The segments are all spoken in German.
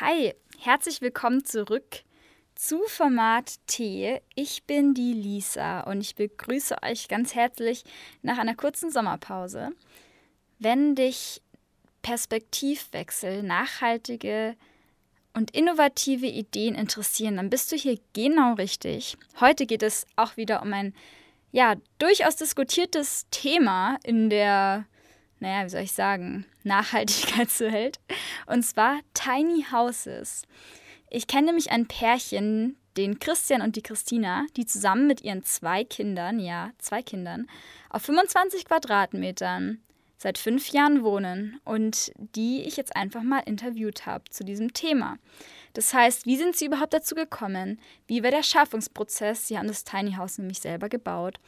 Hi, herzlich willkommen zurück zu Format T. Ich bin die Lisa und ich begrüße euch ganz herzlich nach einer kurzen Sommerpause. Wenn dich Perspektivwechsel, nachhaltige und innovative Ideen interessieren, dann bist du hier genau richtig. Heute geht es auch wieder um ein ja, durchaus diskutiertes Thema in der, naja, wie soll ich sagen, Nachhaltigkeitswelt. Und zwar Tiny Houses. Ich kenne nämlich ein Pärchen, den Christian und die Christina, die zusammen mit ihren zwei Kindern, ja, zwei Kindern, auf 25 Quadratmetern seit fünf Jahren wohnen und die ich jetzt einfach mal interviewt habe zu diesem Thema. Das heißt, wie sind sie überhaupt dazu gekommen? Wie war der Schaffungsprozess? Sie haben das Tiny House nämlich selber gebaut.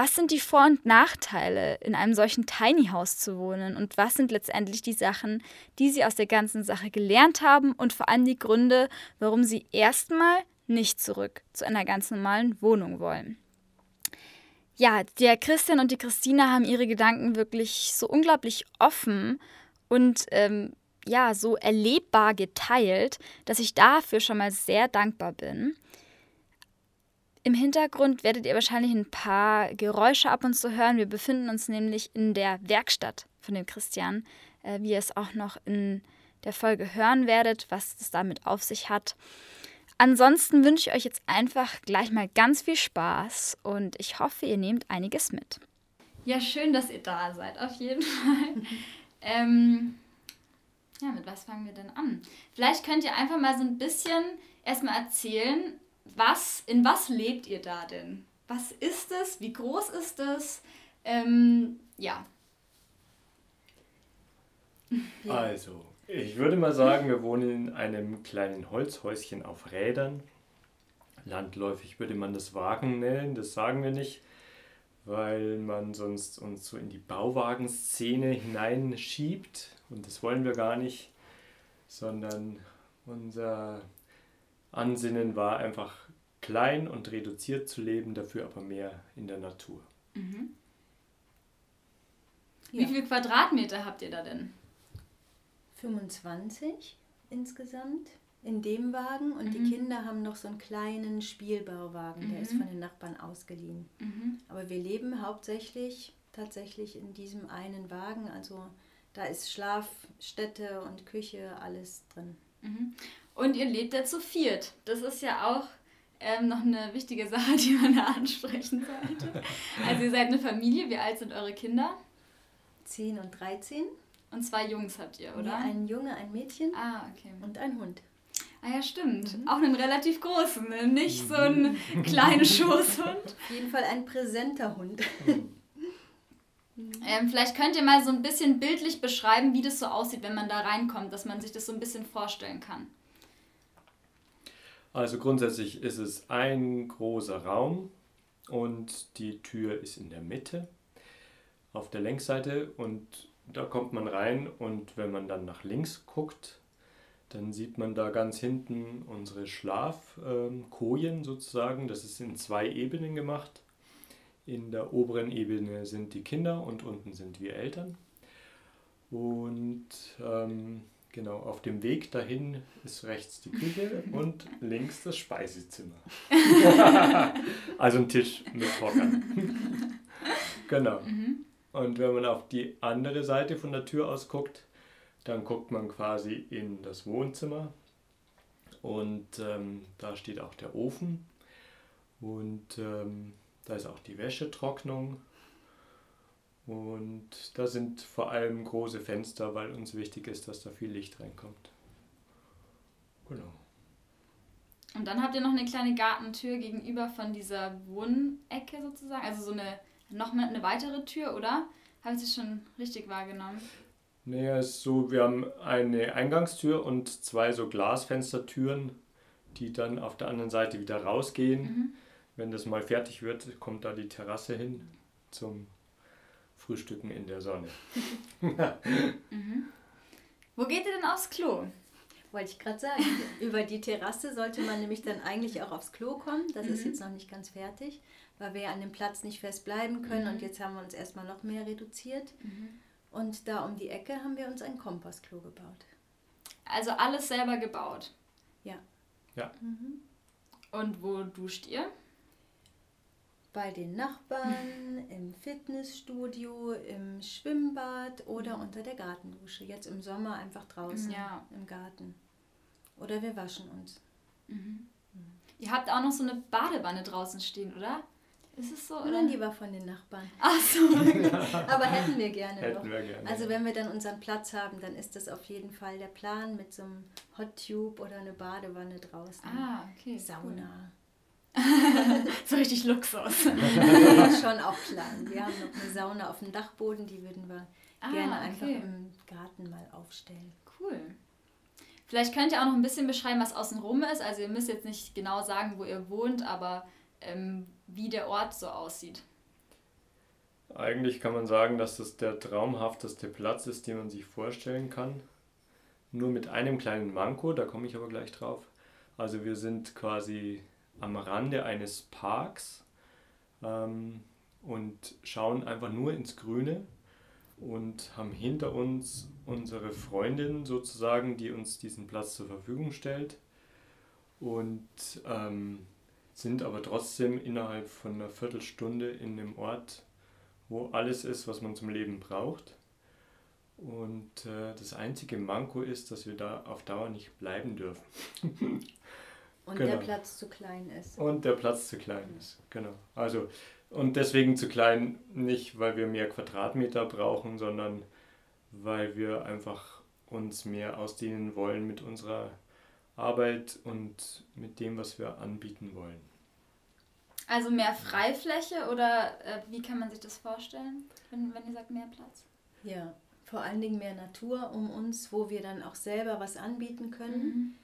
Was sind die Vor- und Nachteile, in einem solchen Tiny House zu wohnen? Und was sind letztendlich die Sachen, die Sie aus der ganzen Sache gelernt haben? Und vor allem die Gründe, warum Sie erstmal nicht zurück zu einer ganz normalen Wohnung wollen. Ja, der Christian und die Christina haben ihre Gedanken wirklich so unglaublich offen und ähm, ja, so erlebbar geteilt, dass ich dafür schon mal sehr dankbar bin. Im Hintergrund werdet ihr wahrscheinlich ein paar Geräusche ab und zu hören. Wir befinden uns nämlich in der Werkstatt von dem Christian, äh, wie ihr es auch noch in der Folge hören werdet, was es damit auf sich hat. Ansonsten wünsche ich euch jetzt einfach gleich mal ganz viel Spaß und ich hoffe, ihr nehmt einiges mit. Ja, schön, dass ihr da seid, auf jeden Fall. ähm, ja, mit was fangen wir denn an? Vielleicht könnt ihr einfach mal so ein bisschen erstmal erzählen, was, in was lebt ihr da denn? Was ist es? Wie groß ist es? Ähm, ja. Also, ich würde mal sagen, wir wohnen in einem kleinen Holzhäuschen auf Rädern. Landläufig würde man das Wagen nennen, das sagen wir nicht, weil man sonst uns so in die Bauwagenszene hineinschiebt und das wollen wir gar nicht, sondern unser Ansinnen war einfach klein und reduziert zu leben, dafür aber mehr in der Natur. Mhm. Ja. Wie viele Quadratmeter habt ihr da denn? 25 insgesamt in dem Wagen und mhm. die Kinder haben noch so einen kleinen Spielbauwagen, der ist mhm. von den Nachbarn ausgeliehen. Mhm. Aber wir leben hauptsächlich tatsächlich in diesem einen Wagen, also da ist Schlafstätte und Küche, alles drin. Mhm. Und ihr lebt ja zu viert. Das ist ja auch ähm, noch eine wichtige Sache, die man da ansprechen sollte. Also ihr seid eine Familie. Wie alt sind eure Kinder? 10 und 13. Und zwei Jungs habt ihr, oder? Ja, ein Junge, ein Mädchen. Ah, okay. Und ein Hund. Ah ja, stimmt. Mhm. Auch einen relativ großen, ne? nicht so ein kleiner Schoßhund. Auf jeden Fall ein präsenter Hund. ähm, vielleicht könnt ihr mal so ein bisschen bildlich beschreiben, wie das so aussieht, wenn man da reinkommt, dass man sich das so ein bisschen vorstellen kann. Also grundsätzlich ist es ein großer Raum und die Tür ist in der Mitte auf der Längsseite und da kommt man rein und wenn man dann nach links guckt, dann sieht man da ganz hinten unsere Schlafkojen sozusagen. Das ist in zwei Ebenen gemacht. In der oberen Ebene sind die Kinder und unten sind wir Eltern. Und ähm, Genau, auf dem Weg dahin ist rechts die Küche und links das Speisezimmer. also ein Tisch mit Hockern. genau. Mhm. Und wenn man auf die andere Seite von der Tür aus guckt, dann guckt man quasi in das Wohnzimmer und ähm, da steht auch der Ofen und ähm, da ist auch die Wäschetrocknung und da sind vor allem große Fenster, weil uns wichtig ist, dass da viel Licht reinkommt. Genau. Und dann habt ihr noch eine kleine Gartentür gegenüber von dieser Wohnecke sozusagen. Also so eine noch eine weitere Tür, oder? Habe ich das schon richtig wahrgenommen? Naja, es ist so, wir haben eine Eingangstür und zwei so Glasfenstertüren, die dann auf der anderen Seite wieder rausgehen. Mhm. Wenn das mal fertig wird, kommt da die Terrasse hin zum Frühstücken in der Sonne. mhm. Wo geht ihr denn aufs Klo? Wollte ich gerade sagen. Über die Terrasse sollte man nämlich dann eigentlich auch aufs Klo kommen. Das mhm. ist jetzt noch nicht ganz fertig, weil wir ja an dem Platz nicht fest bleiben können mhm. und jetzt haben wir uns erstmal noch mehr reduziert. Mhm. Und da um die Ecke haben wir uns ein Kompostklo gebaut. Also alles selber gebaut. Ja. Ja. Mhm. Und wo duscht ihr? Bei den Nachbarn, im Fitnessstudio, im Schwimmbad oder Mhm. unter der Gartendusche. Jetzt im Sommer einfach draußen Ja. im Garten. Oder wir waschen uns. Ihr habt auch noch so eine Badewanne draußen stehen, oder? Ist es so? Oder? Nein, die war von den Nachbarn. Ach so. Aber hätten wir gerne noch. Hätten wir gerne. Also wenn wir dann unseren Platz haben, dann ist das auf jeden Fall der Plan mit so einem Hot Tube oder eine Badewanne draußen. ah, okay. Sauna. So richtig Luxus. Nee, schon auch klein. Wir haben noch eine Sauna auf dem Dachboden, die würden wir Ah, gerne einfach okay. im Garten mal aufstellen. Cool. Vielleicht könnt ihr auch noch ein bisschen beschreiben, was außenrum ist. Also ihr müsst jetzt nicht genau sagen, wo ihr wohnt, aber ähm, wie der Ort so aussieht. Eigentlich kann man sagen, dass das der traumhafteste Platz ist, den man sich vorstellen kann. Nur mit einem kleinen Manko, da komme ich aber gleich drauf. Also wir sind quasi am Rande eines Parks ähm, und schauen einfach nur ins Grüne und haben hinter uns unsere Freundin sozusagen, die uns diesen Platz zur Verfügung stellt und ähm, sind aber trotzdem innerhalb von einer Viertelstunde in einem Ort, wo alles ist, was man zum Leben braucht. Und äh, das einzige Manko ist, dass wir da auf Dauer nicht bleiben dürfen. Und Genau. der Platz zu klein ist. Und der Platz zu klein ist. Genau. Also, und deswegen zu klein, nicht weil wir mehr Quadratmeter brauchen, sondern weil wir einfach uns mehr ausdehnen wollen mit unserer Arbeit und mit dem, was wir anbieten wollen. Also mehr Freifläche oder äh, wie kann man sich das vorstellen, wenn, wenn ihr sagt mehr Platz? Ja, vor allen Dingen mehr Natur um uns, wo wir dann auch selber was anbieten können. Mhm.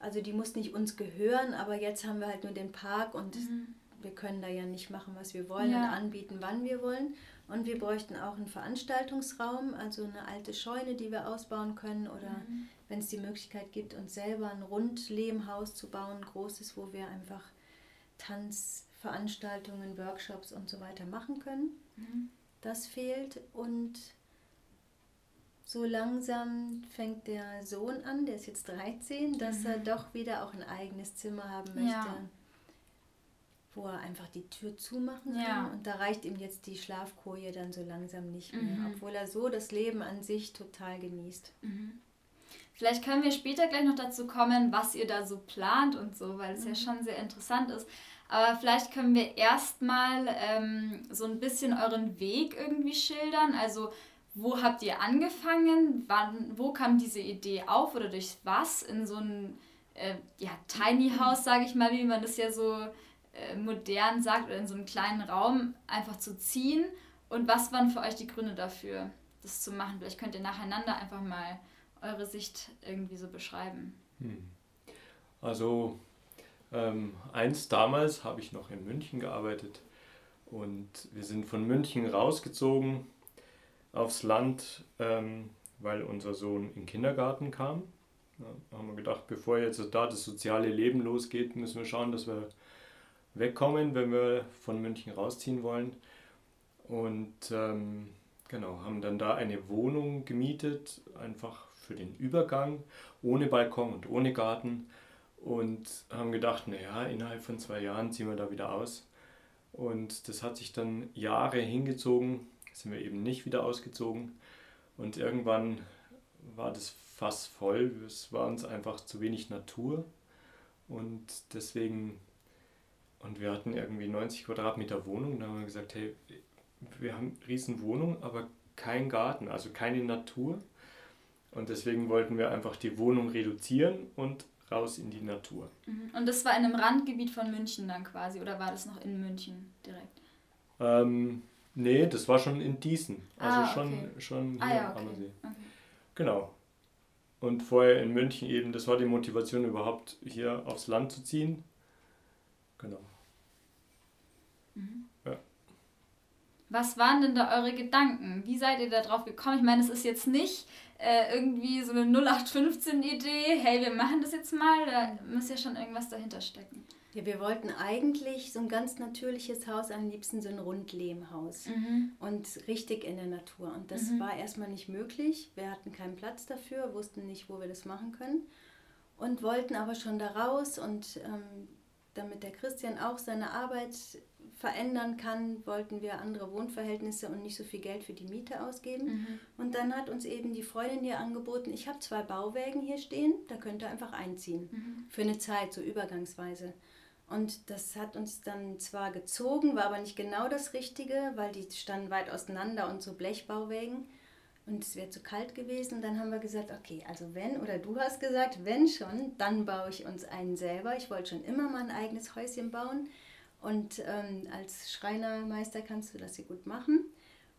Also die muss nicht uns gehören, aber jetzt haben wir halt nur den Park und Mhm. wir können da ja nicht machen, was wir wollen Ja. und anbieten, wann wir wollen. Und wir bräuchten auch einen Veranstaltungsraum, also eine alte Scheune, die wir ausbauen können oder Mhm. wenn es die Möglichkeit gibt, uns selber ein Rundlehmhaus zu bauen, ein großes, wo wir einfach Tanzveranstaltungen, Workshops und so weiter machen können. Mhm. Das fehlt und so langsam fängt der Sohn an, der ist jetzt 13, dass er doch wieder auch ein eigenes Zimmer haben möchte, Ja. wo er einfach die Tür zumachen kann. Ja. Und da reicht ihm jetzt die Schlafkoje dann so langsam nicht mehr, Mhm. obwohl er so das Leben an sich total genießt. Vielleicht können wir später gleich noch dazu kommen, was ihr da so plant und so, weil es ja schon sehr interessant ist. Aber vielleicht können wir erstmal ähm, so ein bisschen euren Weg irgendwie schildern. Also, wo habt ihr angefangen? Wann, wo kam diese Idee auf oder durch was in so ein äh, ja, Tiny House, sage ich mal, wie man das ja so äh, modern sagt, oder in so einem kleinen Raum einfach zu ziehen? Und was waren für euch die Gründe dafür, das zu machen? Vielleicht könnt ihr nacheinander einfach mal eure Sicht irgendwie so beschreiben. Also, ähm, eins damals habe ich noch in München gearbeitet und wir sind von München rausgezogen aufs Land, ähm, weil unser Sohn in den Kindergarten kam. Ja, haben wir gedacht, bevor jetzt da das soziale Leben losgeht, müssen wir schauen, dass wir wegkommen, wenn wir von München rausziehen wollen. Und ähm, genau, haben dann da eine Wohnung gemietet, einfach für den Übergang, ohne Balkon und ohne Garten. Und haben gedacht, naja, innerhalb von zwei Jahren ziehen wir da wieder aus. Und das hat sich dann Jahre hingezogen, sind wir eben nicht wieder ausgezogen. Und irgendwann war das Fass voll, es war uns einfach zu wenig Natur. Und deswegen, und wir hatten irgendwie 90 Quadratmeter Wohnung, da haben wir gesagt, hey, wir haben eine riesen Wohnung, aber kein Garten, also keine Natur. Und deswegen wollten wir einfach die Wohnung reduzieren und raus in die Natur. Und das war in einem Randgebiet von München dann quasi, oder war das noch in München direkt? Ähm, nee, das war schon in Diesen. Also Ah, schon, okay. schon hier Ah ja, am okay. Ammersee. okay. Genau. Und vorher in München eben, das war die Motivation überhaupt hier aufs Land zu ziehen. Genau. Was waren denn da eure Gedanken? Wie seid ihr da drauf gekommen? Ich meine, es ist jetzt nicht äh, irgendwie so eine 0815-Idee, hey, wir machen das jetzt mal. Da muss ja schon irgendwas dahinter stecken. Ja, wir wollten eigentlich so ein ganz natürliches Haus, am liebsten so ein Rundlehmhaus mhm. und richtig in der Natur. Und das mhm. war erstmal nicht möglich. Wir hatten keinen Platz dafür, wussten nicht, wo wir das machen können und wollten aber schon da raus. Und ähm, damit der Christian auch seine Arbeit verändern kann, wollten wir andere Wohnverhältnisse und nicht so viel Geld für die Miete ausgeben. Mhm. Und dann hat uns eben die Freundin hier angeboten, ich habe zwei Bauwägen hier stehen, da könnt ihr einfach einziehen. Mhm. Für eine Zeit, so übergangsweise. Und das hat uns dann zwar gezogen, war aber nicht genau das Richtige, weil die standen weit auseinander und so Blechbauwägen. Und es wäre zu kalt gewesen. Und dann haben wir gesagt, okay, also wenn, oder du hast gesagt, wenn schon, dann baue ich uns einen selber. Ich wollte schon immer mal ein eigenes Häuschen bauen. Und ähm, als Schreinermeister kannst du das hier gut machen.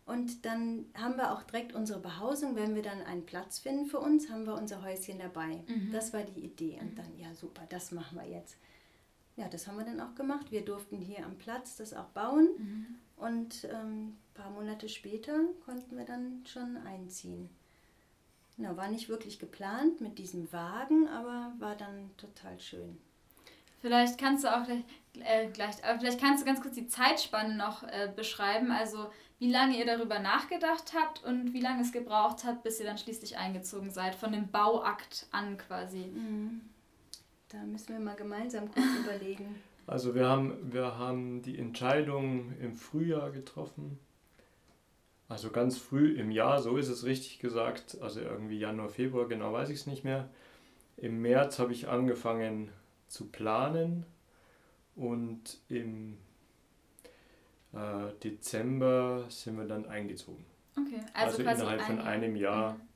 Und dann haben wir auch direkt unsere Behausung, wenn wir dann einen Platz finden für uns, haben wir unser Häuschen dabei. Mhm. Das war die Idee. Und dann, ja super, das machen wir jetzt ja, das haben wir dann auch gemacht. Wir durften hier am Platz das auch bauen mhm. und ähm, ein paar Monate später konnten wir dann schon einziehen. Na, war nicht wirklich geplant mit diesem Wagen, aber war dann total schön. Vielleicht kannst du auch gleich, äh, gleich aber vielleicht kannst du ganz kurz die Zeitspanne noch äh, beschreiben, also wie lange ihr darüber nachgedacht habt und wie lange es gebraucht hat, bis ihr dann schließlich eingezogen seid, von dem Bauakt an quasi. Mhm. Da müssen wir mal gemeinsam kurz überlegen. Also wir haben, wir haben die Entscheidung im Frühjahr getroffen. Also ganz früh im Jahr, so ist es richtig gesagt. Also irgendwie Januar, Februar, genau weiß ich es nicht mehr. Im März habe ich angefangen zu planen und im äh, Dezember sind wir dann eingezogen. Okay, also, also innerhalb von einem Jahr. Mhm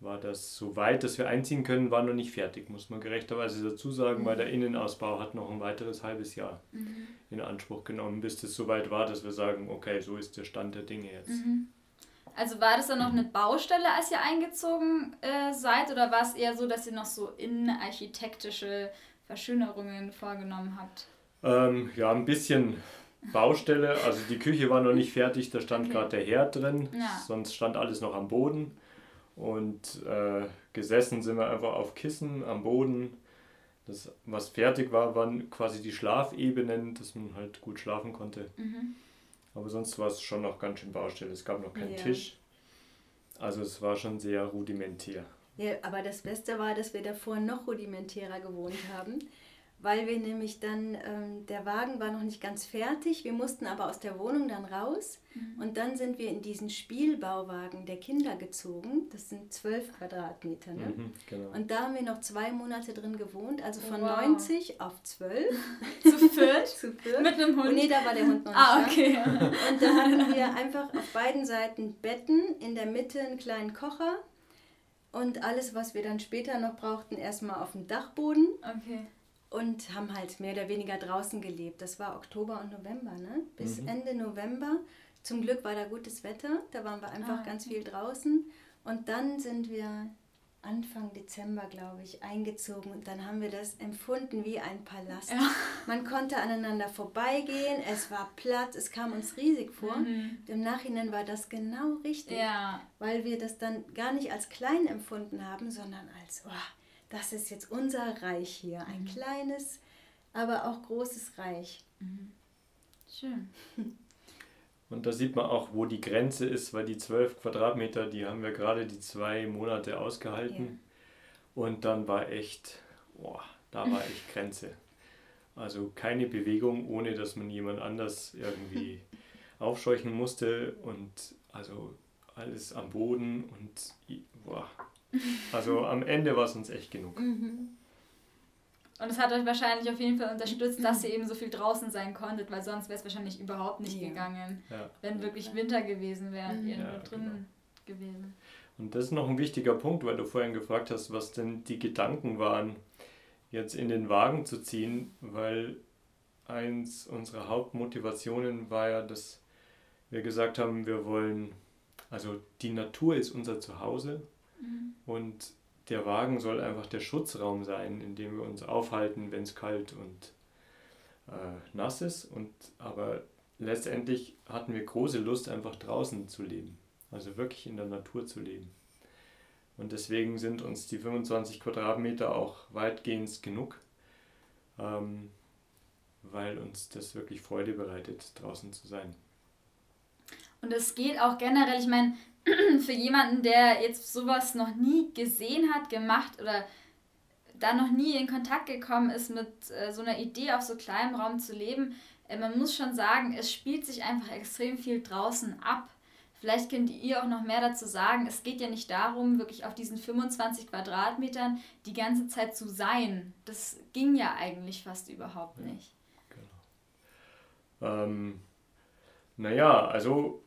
war das so weit, dass wir einziehen können, war noch nicht fertig, muss man gerechterweise dazu sagen, mhm. weil der Innenausbau hat noch ein weiteres halbes Jahr mhm. in Anspruch genommen, bis das so weit war, dass wir sagen, okay, so ist der Stand der Dinge jetzt. Also war das dann noch eine Baustelle, als ihr eingezogen äh, seid, oder war es eher so, dass ihr noch so innenarchitektische Verschönerungen vorgenommen habt? Ähm, ja, ein bisschen Baustelle. Also die Küche war noch nicht fertig, da stand okay. gerade der Herd drin, ja. sonst stand alles noch am Boden. Und äh, gesessen sind wir einfach auf Kissen am Boden. Das, was fertig war, waren quasi die Schlafebenen, dass man halt gut schlafen konnte. Mhm. Aber sonst war es schon noch ganz schön Baustelle. Es gab noch keinen ja. Tisch. Also es war schon sehr rudimentär. Ja, aber das Beste war, dass wir davor noch rudimentärer gewohnt haben weil wir nämlich dann, ähm, der Wagen war noch nicht ganz fertig, wir mussten aber aus der Wohnung dann raus mhm. und dann sind wir in diesen Spielbauwagen der Kinder gezogen, das sind zwölf Quadratmeter, ne? Mhm, genau. Und da haben wir noch zwei Monate drin gewohnt, also von wow. 90 auf 12. Zu viert? Zu viert. Mit einem Hund? Nee, da war der Hund noch ah, nicht Ah, okay. Und da hatten wir einfach auf beiden Seiten Betten, in der Mitte einen kleinen Kocher und alles, was wir dann später noch brauchten, erstmal auf dem Dachboden. Okay und haben halt mehr oder weniger draußen gelebt. Das war Oktober und November, ne? Bis mhm. Ende November. Zum Glück war da gutes Wetter, da waren wir einfach ah, ganz viel draußen. Und dann sind wir Anfang Dezember, glaube ich, eingezogen und dann haben wir das empfunden wie ein Palast. Ja. Man konnte aneinander vorbeigehen, es war Platz, es kam uns riesig vor. Mhm. Im Nachhinein war das genau richtig, ja. weil wir das dann gar nicht als klein empfunden haben, sondern als, oh, das ist jetzt unser Reich hier. Ein mhm. kleines, aber auch großes Reich. Mhm. Schön. Und da sieht man auch, wo die Grenze ist, weil die zwölf Quadratmeter, die haben wir gerade die zwei Monate ausgehalten. Ja. Und dann war echt, boah, da war echt Grenze. Also keine Bewegung, ohne dass man jemand anders irgendwie aufscheuchen musste und also alles am Boden und boah, also am Ende war es uns echt genug. Mhm. Und es hat euch wahrscheinlich auf jeden Fall unterstützt, dass ihr eben so viel draußen sein konntet, weil sonst wäre es wahrscheinlich überhaupt nicht ja. gegangen, ja. wenn wirklich Winter gewesen wäre, mhm. ihr nur drin genau. gewesen. Und das ist noch ein wichtiger Punkt, weil du vorhin gefragt hast, was denn die Gedanken waren, jetzt in den Wagen zu ziehen, weil eins unserer Hauptmotivationen war ja, dass wir gesagt haben, wir wollen, also die Natur ist unser Zuhause Mhm. Und der Wagen soll einfach der Schutzraum sein, in dem wir uns aufhalten, wenn es kalt und äh, nass ist. Und, aber letztendlich hatten wir große Lust, einfach draußen zu leben. Also wirklich in der Natur zu leben. Und deswegen sind uns die 25 Quadratmeter auch weitgehend genug. Ähm, weil uns das wirklich Freude bereitet, draußen zu sein. Und es geht auch generell, ich meine, für jemanden, der jetzt sowas noch nie gesehen hat, gemacht oder da noch nie in Kontakt gekommen ist mit äh, so einer Idee auf so kleinem Raum zu leben, äh, man muss schon sagen, es spielt sich einfach extrem viel draußen ab. Vielleicht könnt ihr auch noch mehr dazu sagen. Es geht ja nicht darum, wirklich auf diesen 25 Quadratmetern die ganze Zeit zu sein. Das ging ja eigentlich fast überhaupt nicht. Genau. Ähm, naja, also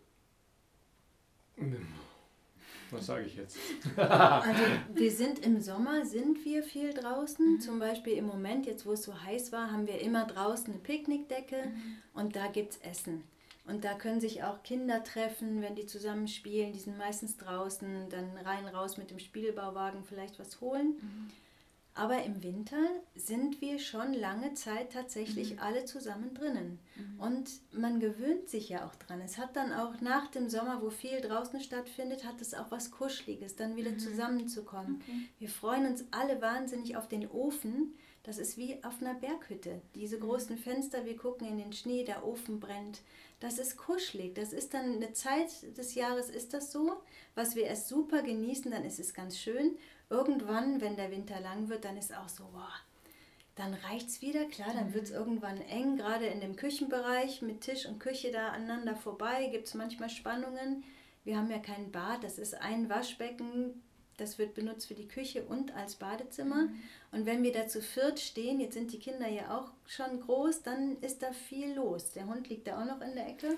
was sage ich jetzt? also wir sind im Sommer, sind wir viel draußen. Mhm. Zum Beispiel im Moment, jetzt wo es so heiß war, haben wir immer draußen eine Picknickdecke mhm. und da gibt es Essen. Und da können sich auch Kinder treffen, wenn die zusammen spielen. Die sind meistens draußen, dann rein raus mit dem Spielbauwagen vielleicht was holen. Mhm. Aber im Winter sind wir schon lange Zeit tatsächlich mhm. alle zusammen drinnen. Mhm. Und man gewöhnt sich ja auch dran. Es hat dann auch nach dem Sommer, wo viel draußen stattfindet, hat es auch was Kuscheliges, dann wieder mhm. zusammenzukommen. Okay. Wir freuen uns alle wahnsinnig auf den Ofen. Das ist wie auf einer Berghütte. Diese mhm. großen Fenster, wir gucken in den Schnee, der Ofen brennt. Das ist kuschelig. Das ist dann eine Zeit des Jahres, ist das so. Was wir erst super genießen, dann ist es ganz schön irgendwann, wenn der Winter lang wird, dann ist auch so, boah, dann reicht es wieder, klar, dann wird es mhm. irgendwann eng, gerade in dem Küchenbereich mit Tisch und Küche da aneinander vorbei, gibt es manchmal Spannungen. Wir haben ja kein Bad, das ist ein Waschbecken, das wird benutzt für die Küche und als Badezimmer. Mhm. Und wenn wir da zu viert stehen, jetzt sind die Kinder ja auch schon groß, dann ist da viel los. Der Hund liegt da auch noch in der Ecke.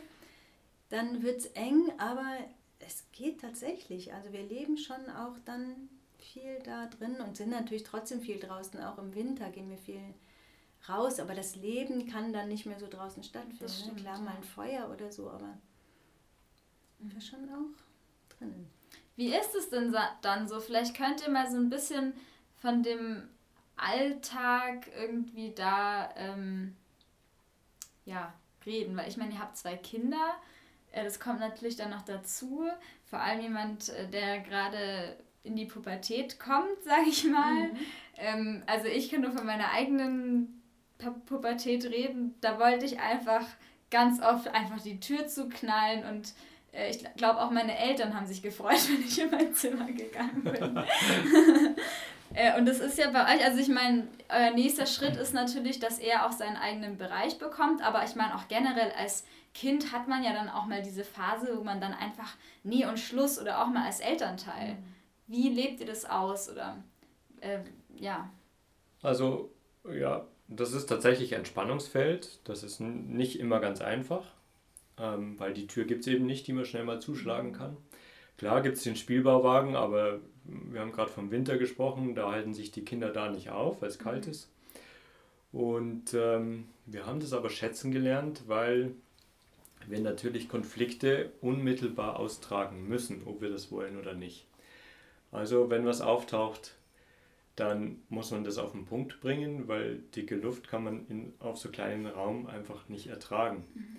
Dann wird es eng, aber es geht tatsächlich. Also wir leben schon auch dann viel da drin und sind natürlich trotzdem viel draußen. Auch im Winter gehen wir viel raus, aber das Leben kann dann nicht mehr so draußen stattfinden. Ne? Stimmt, Klar, mal ein Feuer oder so, aber wir schon auch drinnen. Wie ist es denn dann so? Vielleicht könnt ihr mal so ein bisschen von dem Alltag irgendwie da ähm, ja, reden, weil ich meine, ihr habt zwei Kinder. Äh, das kommt natürlich dann noch dazu. Vor allem jemand, äh, der gerade in die Pubertät kommt, sage ich mal. Mhm. Ähm, also ich kann nur von meiner eigenen Pubertät reden. Da wollte ich einfach ganz oft einfach die Tür zuknallen und äh, ich glaube auch meine Eltern haben sich gefreut, wenn ich in mein Zimmer gegangen bin. äh, und das ist ja bei euch, also ich meine, euer nächster Schritt ist natürlich, dass er auch seinen eigenen Bereich bekommt, aber ich meine auch generell als Kind hat man ja dann auch mal diese Phase, wo man dann einfach nie und Schluss oder auch mal als Elternteil. Mhm wie lebt ihr das aus? Oder äh, ja. Also, ja, das ist tatsächlich ein Spannungsfeld. Das ist nicht immer ganz einfach, ähm, weil die Tür gibt es eben nicht, die man schnell mal zuschlagen kann. Klar gibt es den Spielbauwagen, aber wir haben gerade vom Winter gesprochen, da halten sich die Kinder da nicht auf, weil es kalt mhm. ist. Und ähm, wir haben das aber schätzen gelernt, weil wir natürlich Konflikte unmittelbar austragen müssen, ob wir das wollen oder nicht. Also wenn was auftaucht, dann muss man das auf den Punkt bringen, weil dicke Luft kann man in, auf so kleinen Raum einfach nicht ertragen. Mhm.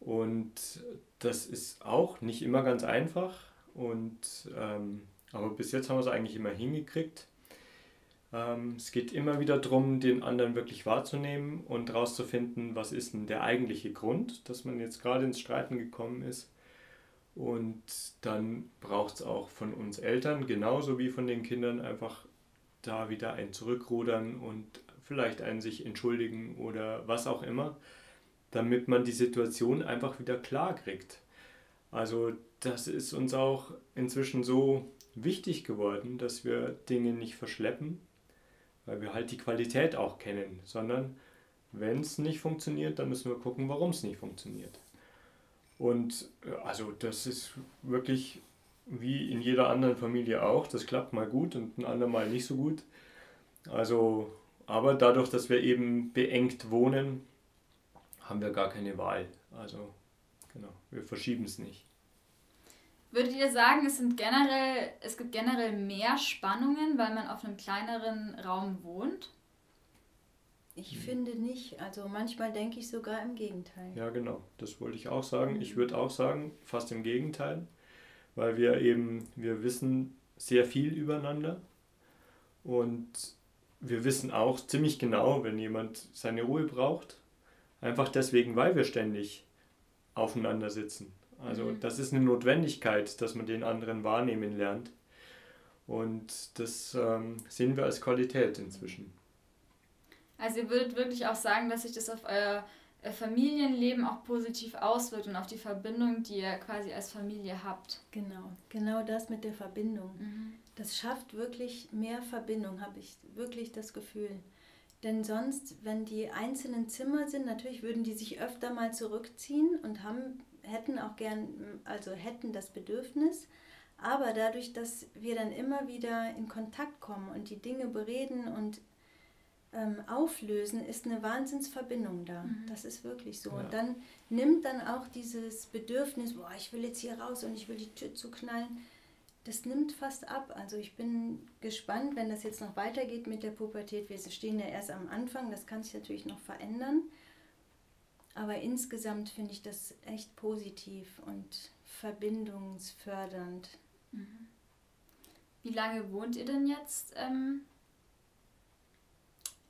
Und das ist auch nicht immer ganz einfach. Und, ähm, aber bis jetzt haben wir es eigentlich immer hingekriegt. Ähm, es geht immer wieder darum, den anderen wirklich wahrzunehmen und herauszufinden, was ist denn der eigentliche Grund, dass man jetzt gerade ins Streiten gekommen ist. Und dann braucht es auch von uns Eltern, genauso wie von den Kindern, einfach da wieder ein Zurückrudern und vielleicht ein sich entschuldigen oder was auch immer, damit man die Situation einfach wieder klar kriegt. Also das ist uns auch inzwischen so wichtig geworden, dass wir Dinge nicht verschleppen, weil wir halt die Qualität auch kennen, sondern wenn es nicht funktioniert, dann müssen wir gucken, warum es nicht funktioniert. Und äh, also das ist wirklich wie in jeder anderen Familie auch. Das klappt mal gut und ein andermal nicht so gut. Also, aber dadurch, dass wir eben beengt wohnen, haben wir gar keine Wahl. Also, genau, wir verschieben es nicht. Würdet ihr sagen, es, sind generell, es gibt generell mehr Spannungen, weil man auf einem kleineren Raum wohnt? Ich hm. finde nicht. Also manchmal denke ich sogar im Gegenteil. Ja, genau. Das wollte ich auch sagen. Ich würde auch sagen, fast im Gegenteil. Weil wir eben, wir wissen sehr viel übereinander. Und wir wissen auch ziemlich genau, wenn jemand seine Ruhe braucht. Einfach deswegen, weil wir ständig aufeinander sitzen. Also mhm. das ist eine Notwendigkeit, dass man den anderen wahrnehmen lernt. Und das ähm, sehen wir als Qualität inzwischen. Also ihr würdet wirklich auch sagen, dass sich das auf euer äh, Familienleben auch positiv auswirkt und auf die Verbindung, die ihr quasi als Familie habt. Genau, genau das mit der Verbindung. Mhm. Das schafft wirklich mehr Verbindung, habe ich wirklich das Gefühl. Denn sonst, wenn die einzelnen Zimmer sind, natürlich würden die sich öfter mal zurückziehen und haben, hätten auch gern, also hätten das Bedürfnis. Aber dadurch, dass wir dann immer wieder in Kontakt kommen und die Dinge bereden und ähm, auflösen, ist eine Wahnsinnsverbindung da. Mhm. Das ist wirklich so. Ja. Und dann nimmt dann auch dieses Bedürfnis, boah, ich will jetzt hier raus und ich will die Tür zuknallen, das nimmt fast ab. Also ich bin gespannt, wenn das jetzt noch weitergeht mit der Pubertät. Wir stehen ja erst am Anfang, das kann sich natürlich noch verändern. Aber insgesamt finde ich das echt positiv und verbindungsfördernd. Mhm. Wie lange wohnt ihr denn jetzt ähm,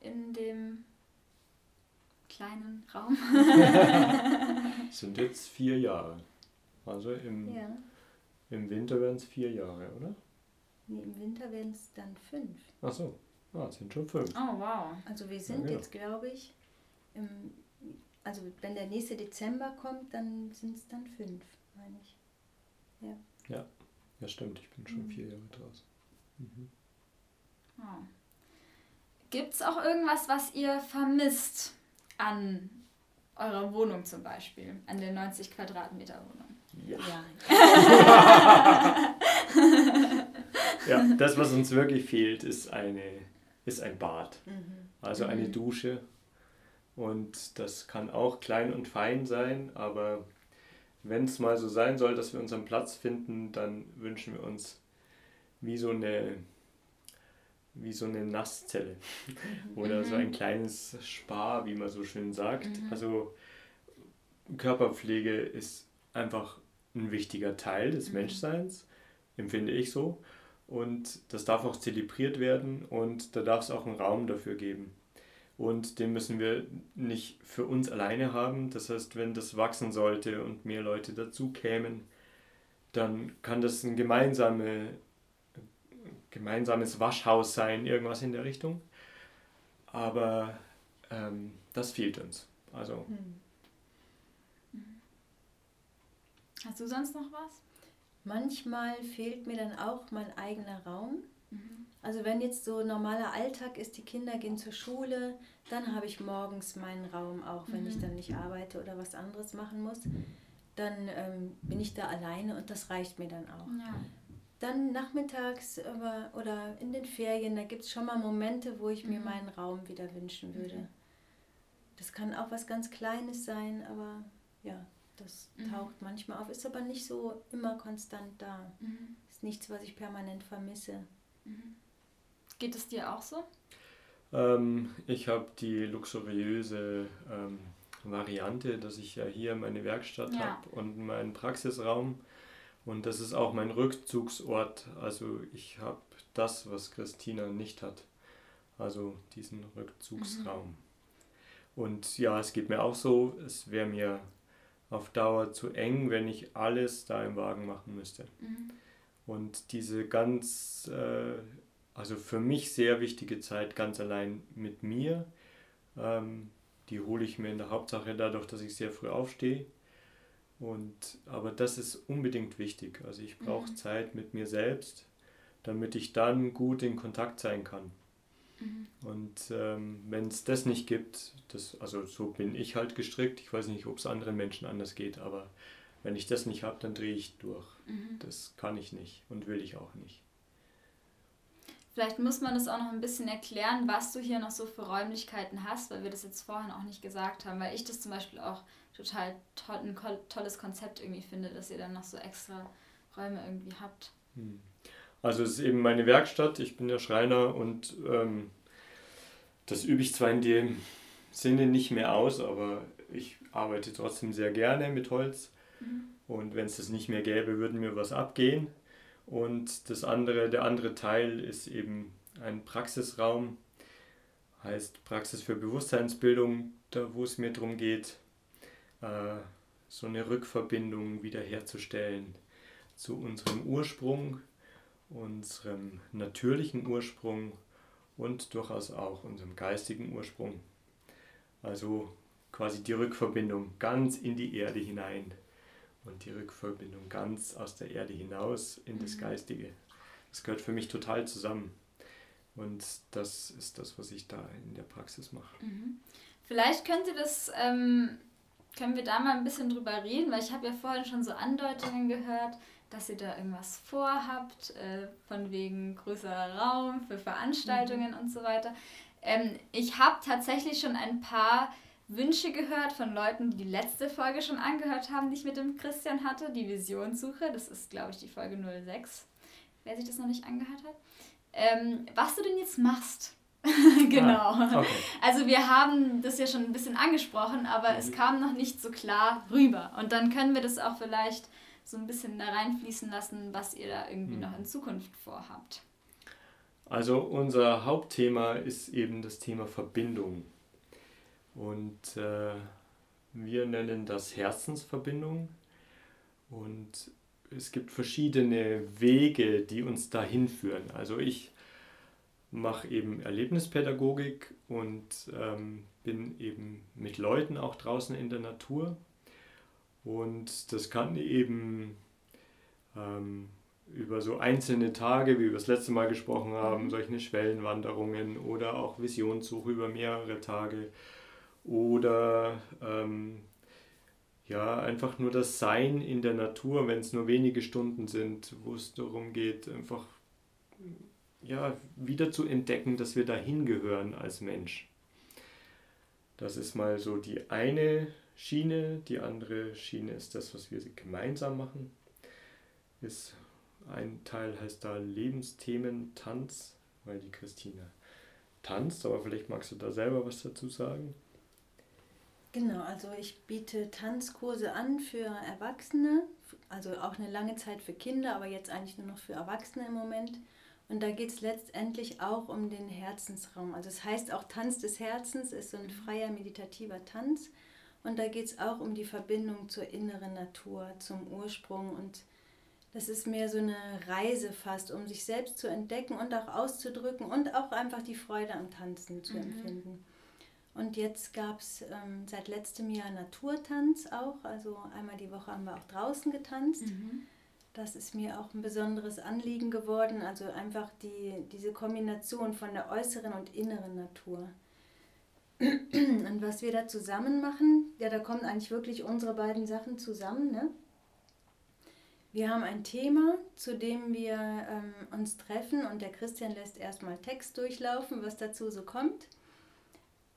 in dem kleinen Raum? sind jetzt vier Jahre. Also im, ja. im Winter werden es vier Jahre, oder? Nee, im Winter werden es dann fünf. Ach so, ah, es sind schon fünf. Oh, wow. Also wir sind ja, jetzt, glaube ich, im, also wenn der nächste Dezember kommt, dann sind es dann fünf, meine ich. Ja. Ja, ja stimmt, ich bin schon mhm. vier Jahre draußen. Mhm. Oh. Gibt es auch irgendwas, was ihr vermisst an eurer Wohnung zum Beispiel, an der 90 Quadratmeter Wohnung? Ja. Ja. ja, das, was uns wirklich fehlt, ist, eine, ist ein Bad. Mhm. Also eine mhm. Dusche. Und das kann auch klein und fein sein, aber wenn es mal so sein soll, dass wir unseren Platz finden, dann wünschen wir uns wie so eine wie so eine Nasszelle mhm. oder so ein mhm. kleines Spar, wie man so schön sagt. Mhm. Also Körperpflege ist einfach ein wichtiger Teil des mhm. Menschseins, empfinde ich so. Und das darf auch zelebriert werden und da darf es auch einen Raum dafür geben. Und den müssen wir nicht für uns alleine haben. Das heißt, wenn das wachsen sollte und mehr Leute dazu kämen, dann kann das eine gemeinsame gemeinsames Waschhaus sein, irgendwas in der Richtung. Aber ähm, das fehlt uns. Also. Hm. Hast du sonst noch was? Manchmal fehlt mir dann auch mein eigener Raum. Mhm. Also wenn jetzt so normaler Alltag ist, die Kinder gehen zur Schule, dann habe ich morgens meinen Raum, auch wenn mhm. ich dann nicht arbeite oder was anderes machen muss. Dann ähm, bin ich da alleine und das reicht mir dann auch. Ja. Dann nachmittags oder in den Ferien, da gibt es schon mal Momente, wo ich mir mhm. meinen Raum wieder wünschen würde. Mhm. Das kann auch was ganz Kleines sein, aber ja, das mhm. taucht manchmal auf, ist aber nicht so immer konstant da. Mhm. Ist nichts, was ich permanent vermisse. Mhm. Geht es dir auch so? Ähm, ich habe die luxuriöse ähm, Variante, dass ich ja hier meine Werkstatt ja. habe und meinen Praxisraum. Und das ist auch mein Rückzugsort. Also ich habe das, was Christina nicht hat. Also diesen Rückzugsraum. Mhm. Und ja, es geht mir auch so, es wäre mir auf Dauer zu eng, wenn ich alles da im Wagen machen müsste. Mhm. Und diese ganz, äh, also für mich sehr wichtige Zeit ganz allein mit mir, ähm, die hole ich mir in der Hauptsache dadurch, dass ich sehr früh aufstehe und, aber das ist unbedingt wichtig. Also ich brauche mhm. Zeit mit mir selbst, damit ich dann gut in Kontakt sein kann. Mhm. Und ähm, wenn es das nicht gibt, das, also so bin ich halt gestrickt, ich weiß nicht, ob es anderen Menschen anders geht, aber wenn ich das nicht habe, dann drehe ich durch. Mhm. Das kann ich nicht und will ich auch nicht. Vielleicht muss man das auch noch ein bisschen erklären, was du hier noch so für Räumlichkeiten hast, weil wir das jetzt vorhin auch nicht gesagt haben, weil ich das zum Beispiel auch total toll, ein tolles Konzept irgendwie finde, dass ihr dann noch so extra Räume irgendwie habt. Hm. Also es ist eben meine Werkstatt, ich bin der Schreiner und ähm, das übe ich zwar in dem Sinne nicht mehr aus, aber ich arbeite trotzdem sehr gerne mit Holz. Mhm. Und wenn es das nicht mehr gäbe, würden mir was abgehen. Und das andere, der andere Teil ist eben ein Praxisraum, heißt Praxis für Bewusstseinsbildung, da wo es mir darum geht, äh, so eine Rückverbindung wiederherzustellen zu unserem Ursprung, unserem natürlichen Ursprung und durchaus auch unserem geistigen Ursprung. Also quasi die Rückverbindung ganz in die Erde hinein und die Rückverbindung ganz aus der Erde hinaus in das mhm. Geistige. Das gehört für mich total zusammen. Und das ist das, was ich da in der Praxis mache. Mhm. Vielleicht könnte das, ähm, können wir da mal ein bisschen drüber reden, weil ich habe ja vorhin schon so Andeutungen gehört, dass ihr da irgendwas vorhabt, äh, von wegen größerer Raum für Veranstaltungen mhm. und so weiter. Ähm, ich habe tatsächlich schon ein paar Wünsche gehört von Leuten, die die letzte Folge schon angehört haben, die ich mit dem Christian hatte, die Visionssuche. Das ist, glaube ich, die Folge 06, wer sich das noch nicht angehört hat. Ähm, was du denn jetzt machst. genau. Ah, okay. Also wir haben das ja schon ein bisschen angesprochen, aber mhm. es kam noch nicht so klar rüber. Und dann können wir das auch vielleicht so ein bisschen da reinfließen lassen, was ihr da irgendwie mhm. noch in Zukunft vorhabt. Also unser Hauptthema ist eben das Thema Verbindung. Und äh, wir nennen das Herzensverbindung. Und es gibt verschiedene Wege, die uns dahin führen. Also ich mache eben Erlebnispädagogik und ähm, bin eben mit Leuten auch draußen in der Natur. Und das kann eben ähm, über so einzelne Tage, wie wir das letzte Mal gesprochen haben, mhm. solche Schwellenwanderungen oder auch Visionssuche über mehrere Tage oder ähm, ja, einfach nur das Sein in der Natur, wenn es nur wenige Stunden sind, wo es darum geht, einfach ja, wieder zu entdecken, dass wir dahin gehören als Mensch. Das ist mal so die eine Schiene. Die andere Schiene ist das, was wir gemeinsam machen. Ist ein Teil heißt da Lebensthemen Tanz, weil die Christine tanzt, aber vielleicht magst du da selber was dazu sagen. Genau, also ich biete Tanzkurse an für Erwachsene, also auch eine lange Zeit für Kinder, aber jetzt eigentlich nur noch für Erwachsene im Moment. Und da geht es letztendlich auch um den Herzensraum. Also es heißt auch Tanz des Herzens, ist so ein freier meditativer Tanz. Und da geht es auch um die Verbindung zur inneren Natur, zum Ursprung. Und das ist mehr so eine Reise fast, um sich selbst zu entdecken und auch auszudrücken und auch einfach die Freude am Tanzen zu mhm. empfinden. Und jetzt gab es ähm, seit letztem Jahr Naturtanz auch. Also einmal die Woche haben wir auch draußen getanzt. Mhm. Das ist mir auch ein besonderes Anliegen geworden. Also einfach die, diese Kombination von der äußeren und inneren Natur. Und was wir da zusammen machen, ja, da kommen eigentlich wirklich unsere beiden Sachen zusammen. Ne? Wir haben ein Thema, zu dem wir ähm, uns treffen und der Christian lässt erstmal Text durchlaufen, was dazu so kommt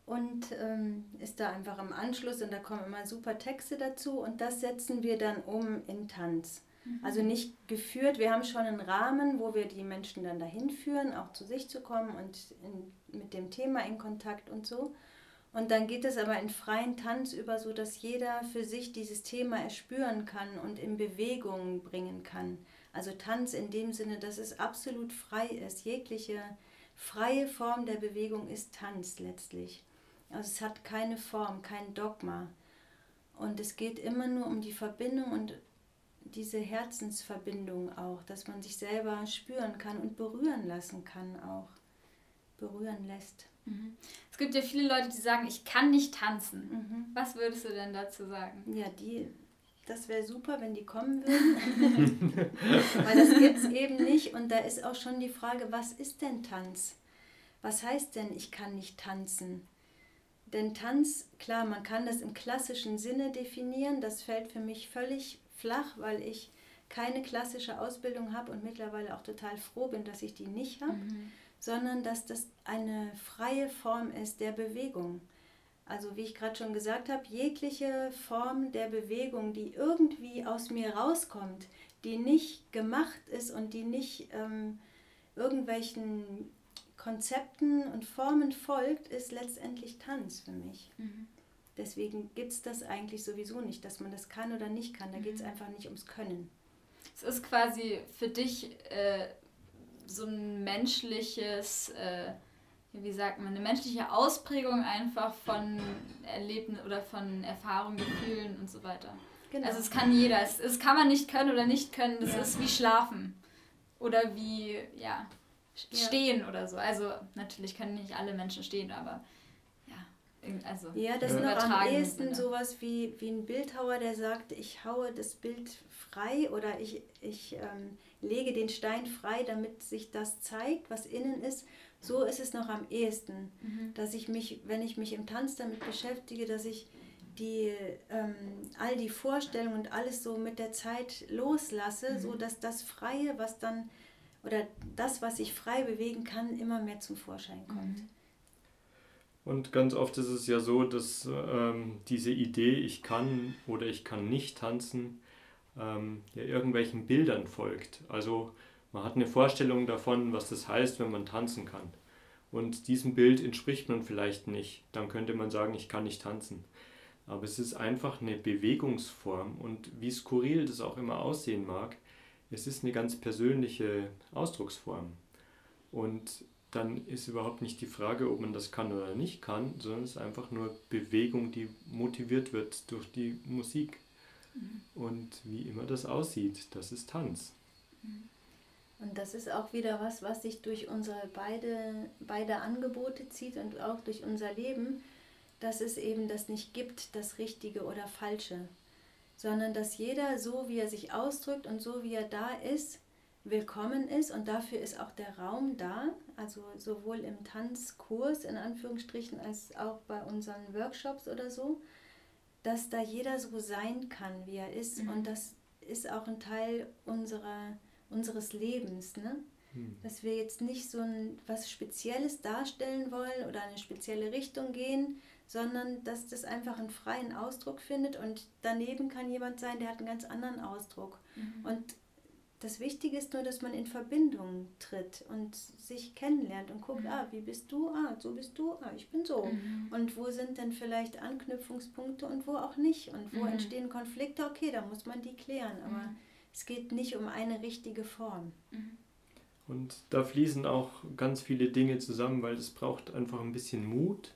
und ähm, ist da einfach im Anschluss und da kommen immer super Texte dazu und das setzen wir dann um in Tanz. Mhm. Also nicht geführt, wir haben schon einen Rahmen, wo wir die Menschen dann dahin führen, auch zu sich zu kommen und in, mit dem Thema in Kontakt und so. Und dann geht es aber in freien Tanz über, so dass jeder für sich dieses Thema erspüren kann und in Bewegung bringen kann. Also Tanz in dem Sinne, dass es absolut frei ist. Jegliche freie Form der Bewegung ist Tanz letztlich. Also es hat keine Form, kein Dogma. Und es geht immer nur um die Verbindung und diese Herzensverbindung auch, dass man sich selber spüren kann und berühren lassen kann auch. Berühren lässt. Mhm. Es gibt ja viele Leute, die sagen, ich kann nicht tanzen. Mhm. Was würdest du denn dazu sagen? Ja, die, das wäre super, wenn die kommen würden. Weil das gibt es eben nicht. Und da ist auch schon die Frage, was ist denn Tanz? Was heißt denn, ich kann nicht tanzen? Denn Tanz, klar, man kann das im klassischen Sinne definieren, das fällt für mich völlig flach, weil ich keine klassische Ausbildung habe und mittlerweile auch total froh bin, dass ich die nicht habe, mhm. sondern dass das eine freie Form ist der Bewegung. Also wie ich gerade schon gesagt habe, jegliche Form der Bewegung, die irgendwie aus mir rauskommt, die nicht gemacht ist und die nicht ähm, irgendwelchen Konzepten und Formen folgt, ist letztendlich Tanz für mich. Mhm. Deswegen gibt es das eigentlich sowieso nicht, dass man das kann oder nicht kann. Da mhm. geht es einfach nicht ums Können. Es ist quasi für dich äh, so ein menschliches, äh, wie sagt man, eine menschliche Ausprägung einfach von Erlebnissen oder von Erfahrungen, Gefühlen und so weiter. Genau. Also es kann jeder. Es, es kann man nicht können oder nicht können. Das ja. ist wie Schlafen. Oder wie, ja, stehen ja. oder so. Also natürlich können nicht alle Menschen stehen, aber ja. Also ja, das ist noch am ehesten Sinne. sowas wie, wie ein Bildhauer, der sagt, ich haue das Bild frei oder ich, ich ähm, lege den Stein frei, damit sich das zeigt, was innen ist. So ist es noch am ehesten, mhm. dass ich mich, wenn ich mich im Tanz damit beschäftige, dass ich die, ähm, all die Vorstellungen und alles so mit der Zeit loslasse, mhm. so dass das Freie, was dann, oder das, was ich frei bewegen kann, immer mehr zum Vorschein kommt. Mhm. Und ganz oft ist es ja so, dass ähm, diese Idee, ich kann oder ich kann nicht tanzen, ähm, ja irgendwelchen Bildern folgt. Also man hat eine Vorstellung davon, was das heißt, wenn man tanzen kann. Und diesem Bild entspricht man vielleicht nicht. Dann könnte man sagen, ich kann nicht tanzen. Aber es ist einfach eine Bewegungsform und wie skurril das auch immer aussehen mag, es ist eine ganz persönliche Ausdrucksform. Und dann ist überhaupt nicht die Frage, ob man das kann oder nicht kann, sondern es ist einfach nur Bewegung, die motiviert wird durch die Musik. Mhm. Und wie immer das aussieht, das ist Tanz. Mhm. Und das ist auch wieder was, was sich durch unsere beide, beide Angebote zieht und auch durch unser Leben dass es eben das nicht gibt, das Richtige oder Falsche, sondern dass jeder so, wie er sich ausdrückt und so, wie er da ist, willkommen ist und dafür ist auch der Raum da, also sowohl im Tanzkurs in Anführungsstrichen als auch bei unseren Workshops oder so, dass da jeder so sein kann, wie er ist mhm. und das ist auch ein Teil unserer, unseres Lebens, ne? Mhm. Dass wir jetzt nicht so ein, was Spezielles darstellen wollen oder eine spezielle Richtung gehen, sondern dass das einfach einen freien Ausdruck findet und daneben kann jemand sein, der hat einen ganz anderen Ausdruck. Mhm. Und das Wichtige ist nur, dass man in Verbindung tritt und sich kennenlernt und guckt, mhm. ah, wie bist du? Ah, so bist du? Ah, ich bin so. Mhm. Und wo sind denn vielleicht Anknüpfungspunkte und wo auch nicht? Und wo mhm. entstehen Konflikte? Okay, da muss man die klären. Aber mhm. es geht nicht um eine richtige Form. Mhm. Und da fließen auch ganz viele Dinge zusammen, weil es braucht einfach ein bisschen Mut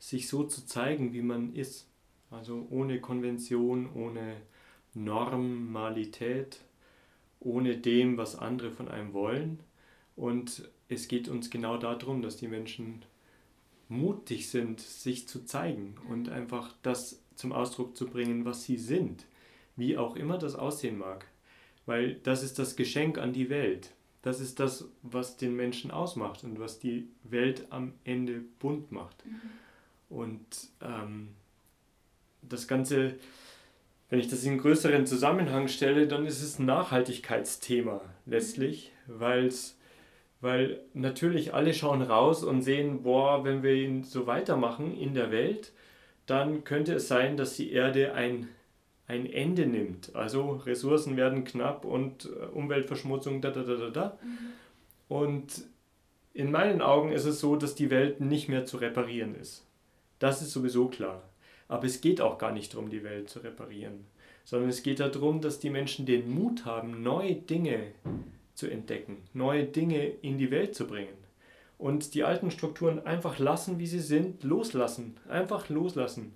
sich so zu zeigen, wie man ist. Also ohne Konvention, ohne Normalität, ohne dem, was andere von einem wollen. Und es geht uns genau darum, dass die Menschen mutig sind, sich zu zeigen und einfach das zum Ausdruck zu bringen, was sie sind, wie auch immer das aussehen mag. Weil das ist das Geschenk an die Welt. Das ist das, was den Menschen ausmacht und was die Welt am Ende bunt macht. Mhm. Und ähm, das Ganze, wenn ich das in einen größeren Zusammenhang stelle, dann ist es ein Nachhaltigkeitsthema letztlich, weil's, weil natürlich alle schauen raus und sehen, boah, wenn wir ihn so weitermachen in der Welt, dann könnte es sein, dass die Erde ein, ein Ende nimmt. Also Ressourcen werden knapp und äh, Umweltverschmutzung, da, da, da, da, da. Mhm. Und in meinen Augen ist es so, dass die Welt nicht mehr zu reparieren ist. Das ist sowieso klar. Aber es geht auch gar nicht darum, die Welt zu reparieren, sondern es geht darum, dass die Menschen den Mut haben, neue Dinge zu entdecken, neue Dinge in die Welt zu bringen. Und die alten Strukturen einfach lassen, wie sie sind, loslassen, einfach loslassen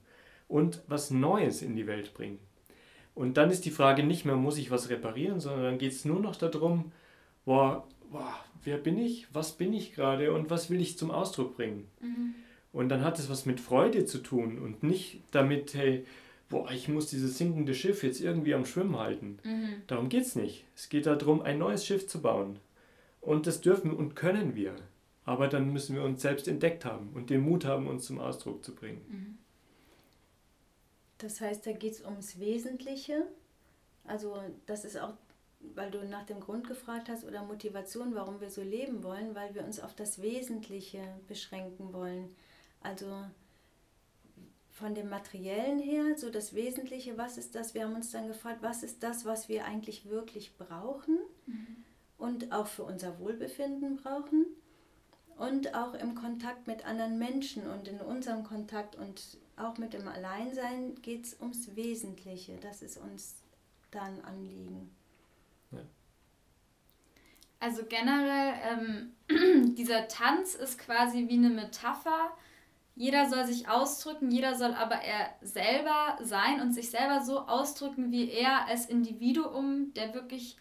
und was Neues in die Welt bringen. Und dann ist die Frage nicht mehr, muss ich was reparieren, sondern dann geht es nur noch darum, boah, boah, wer bin ich, was bin ich gerade und was will ich zum Ausdruck bringen. Mhm. Und dann hat es was mit Freude zu tun und nicht damit, hey, boah, ich muss dieses sinkende Schiff jetzt irgendwie am Schwimmen halten. Mhm. Darum geht es nicht. Es geht darum, ein neues Schiff zu bauen. Und das dürfen und können wir. Aber dann müssen wir uns selbst entdeckt haben und den Mut haben, uns zum Ausdruck zu bringen. Mhm. Das heißt, da geht es ums Wesentliche. Also das ist auch, weil du nach dem Grund gefragt hast oder Motivation, warum wir so leben wollen, weil wir uns auf das Wesentliche beschränken wollen. Also von dem Materiellen her, so das Wesentliche, was ist das? Wir haben uns dann gefragt, was ist das, was wir eigentlich wirklich brauchen mhm. und auch für unser Wohlbefinden brauchen und auch im Kontakt mit anderen Menschen und in unserem Kontakt und auch mit dem Alleinsein geht es ums Wesentliche. Das ist uns dann Anliegen. Also generell, ähm, dieser Tanz ist quasi wie eine Metapher. Jeder soll sich ausdrücken, jeder soll aber er selber sein und sich selber so ausdrücken, wie er als Individuum, der wirklich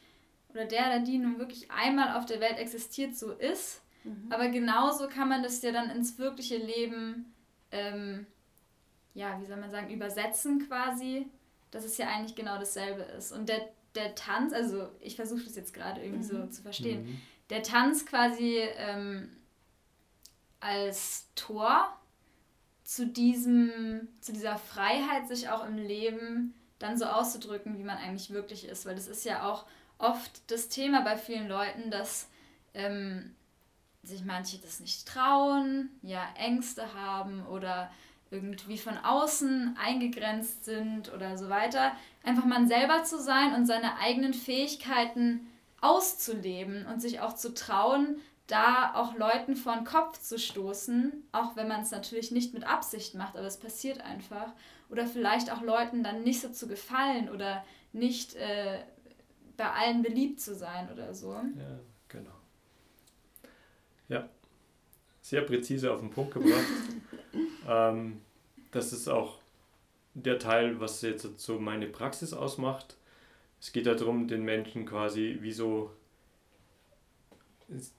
oder der oder die nun wirklich einmal auf der Welt existiert, so ist. Mhm. Aber genauso kann man das ja dann ins wirkliche Leben, ähm, ja, wie soll man sagen, übersetzen quasi, dass es ja eigentlich genau dasselbe ist. Und der, der Tanz, also ich versuche das jetzt gerade irgendwie mhm. so zu verstehen, mhm. der Tanz quasi ähm, als Tor zu diesem, zu dieser Freiheit, sich auch im Leben dann so auszudrücken, wie man eigentlich wirklich ist. Weil das ist ja auch oft das Thema bei vielen Leuten, dass ähm, sich manche das nicht trauen, ja, Ängste haben oder irgendwie von außen eingegrenzt sind oder so weiter. Einfach man selber zu sein und seine eigenen Fähigkeiten auszuleben und sich auch zu trauen, da auch Leuten vor den Kopf zu stoßen, auch wenn man es natürlich nicht mit Absicht macht, aber es passiert einfach. Oder vielleicht auch Leuten dann nicht so zu gefallen oder nicht äh, bei allen beliebt zu sein oder so. Ja, genau. Ja, sehr präzise auf den Punkt gebracht. ähm, das ist auch der Teil, was jetzt so meine Praxis ausmacht. Es geht darum, den Menschen quasi wie so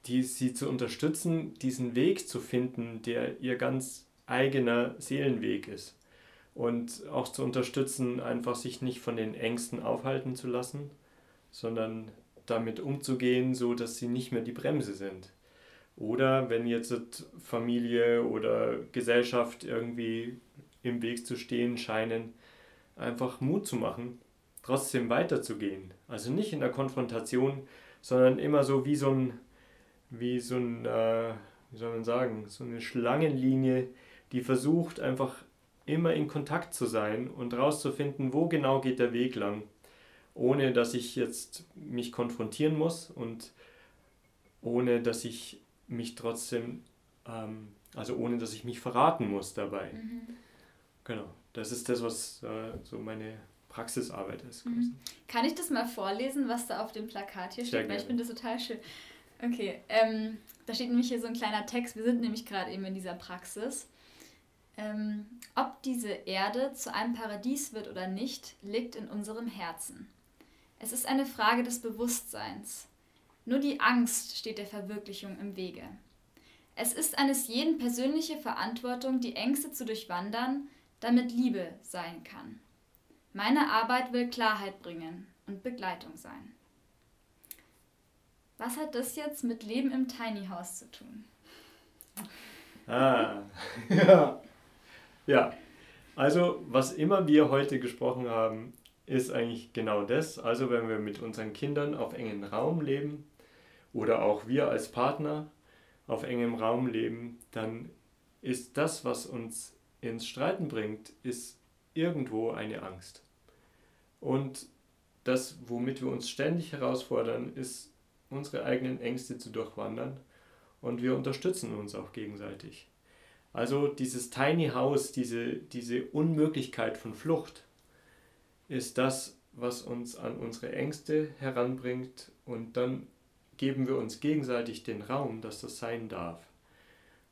die, sie zu unterstützen, diesen Weg zu finden, der ihr ganz eigener Seelenweg ist. Und auch zu unterstützen, einfach sich nicht von den Ängsten aufhalten zu lassen, sondern damit umzugehen, so dass sie nicht mehr die Bremse sind. Oder wenn jetzt Familie oder Gesellschaft irgendwie im Weg zu stehen scheinen, einfach Mut zu machen, trotzdem weiterzugehen. Also nicht in der Konfrontation, sondern immer so wie so ein, wie so ein, äh, wie soll man sagen, so eine Schlangenlinie, die versucht einfach immer in Kontakt zu sein und rauszufinden, wo genau geht der Weg lang ohne dass ich jetzt mich konfrontieren muss und ohne dass ich mich trotzdem, ähm, also ohne dass ich mich verraten muss dabei. Mhm. Genau, das ist das, was äh, so meine Praxisarbeit ist. Mhm. Kann ich das mal vorlesen, was da auf dem Plakat hier steht? Weil ich finde das total schön. Okay, ähm, da steht nämlich hier so ein kleiner Text. Wir sind nämlich gerade eben in dieser Praxis. Ähm, ob diese Erde zu einem Paradies wird oder nicht, liegt in unserem Herzen. Es ist eine Frage des Bewusstseins. Nur die Angst steht der Verwirklichung im Wege. Es ist eines jeden persönliche Verantwortung, die Ängste zu durchwandern, damit Liebe sein kann. Meine Arbeit will Klarheit bringen und Begleitung sein. Was hat das jetzt mit Leben im Tiny House zu tun? Ah, ja. Ja, also was immer wir heute gesprochen haben, ist eigentlich genau das. Also wenn wir mit unseren Kindern auf engem Raum leben oder auch wir als Partner auf engem Raum leben, dann ist das, was uns ins Streiten bringt, ist irgendwo eine Angst. Und das, womit wir uns ständig herausfordern, ist unsere eigenen Ängste zu durchwandern und wir unterstützen uns auch gegenseitig. Also dieses Tiny House, diese, diese Unmöglichkeit von Flucht, ist das, was uns an unsere Ängste heranbringt und dann geben wir uns gegenseitig den Raum, dass das sein darf.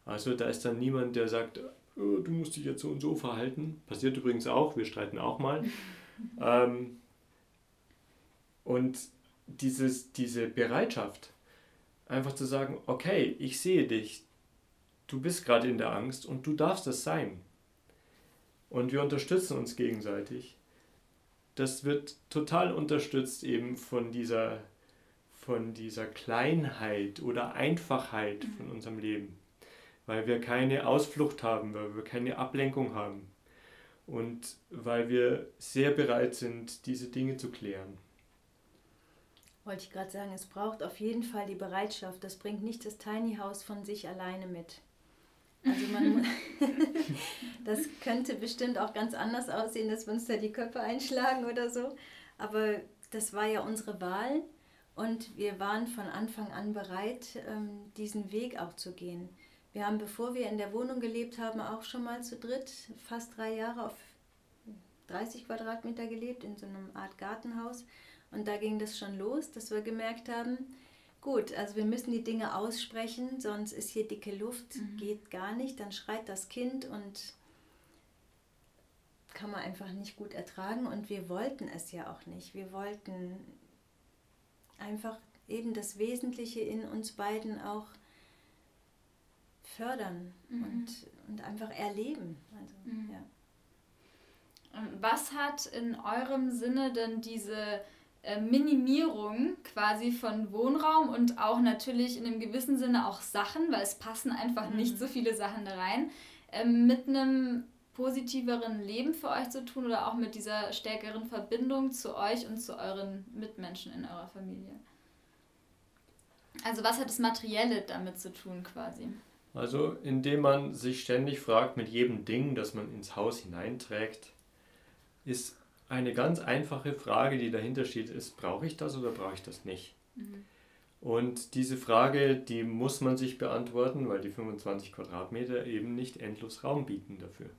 Also da ist dann niemand, der sagt, oh, du musst dich jetzt so und so verhalten. Passiert übrigens auch, wir streiten auch mal. ähm, und dieses, diese Bereitschaft, einfach zu sagen, okay, ich sehe dich, du bist gerade in der Angst und du darfst es sein. Und wir unterstützen uns gegenseitig das wird total unterstützt eben von dieser, von dieser Kleinheit oder Einfachheit von mhm. unserem Leben, weil wir keine Ausflucht haben, weil wir keine Ablenkung haben und weil wir sehr bereit sind, diese Dinge zu klären. Wollte ich gerade sagen, es braucht auf jeden Fall die Bereitschaft. Das bringt nicht das Tiny House von sich alleine mit. Also man, das könnte bestimmt auch ganz anders aussehen, dass wir uns da die Köpfe einschlagen oder so. Aber das war ja unsere Wahl und wir waren von Anfang an bereit, ähm, diesen Weg auch zu gehen. Wir haben, bevor wir in der Wohnung gelebt haben, auch schon mal zu dritt fast drei Jahre auf 30 Quadratmeter gelebt, in so einer Art Gartenhaus. Und da ging das schon los, dass wir gemerkt haben, gut, also wir müssen die Dinge aussprechen, sonst ist hier dicke Luft, mhm. geht gar nicht, dann schreit das Kind und kann man einfach nicht gut ertragen und wir wollten es ja auch nicht. Wir wollten einfach eben das Wesentliche in uns beiden auch fördern mhm. und, und einfach erleben. Also, mhm. ja. Was hat in eurem Sinne denn diese Minimierung quasi von Wohnraum und auch natürlich in einem gewissen Sinne auch Sachen, weil es passen einfach mhm. nicht so viele Sachen da rein, äh, mit einem positiveren Leben für euch zu tun oder auch mit dieser stärkeren Verbindung zu euch und zu euren Mitmenschen in eurer Familie? Also was hat das Materielle damit zu tun quasi? Also indem man sich ständig fragt mit jedem Ding, das man ins Haus hineinträgt, ist eine ganz einfache Frage, die dahinter steht, ist, brauche ich das oder brauche ich das nicht? Mhm. Und diese Frage, die muss man sich beantworten, weil die 25 Quadratmeter eben nicht endlos Raum bieten dafür.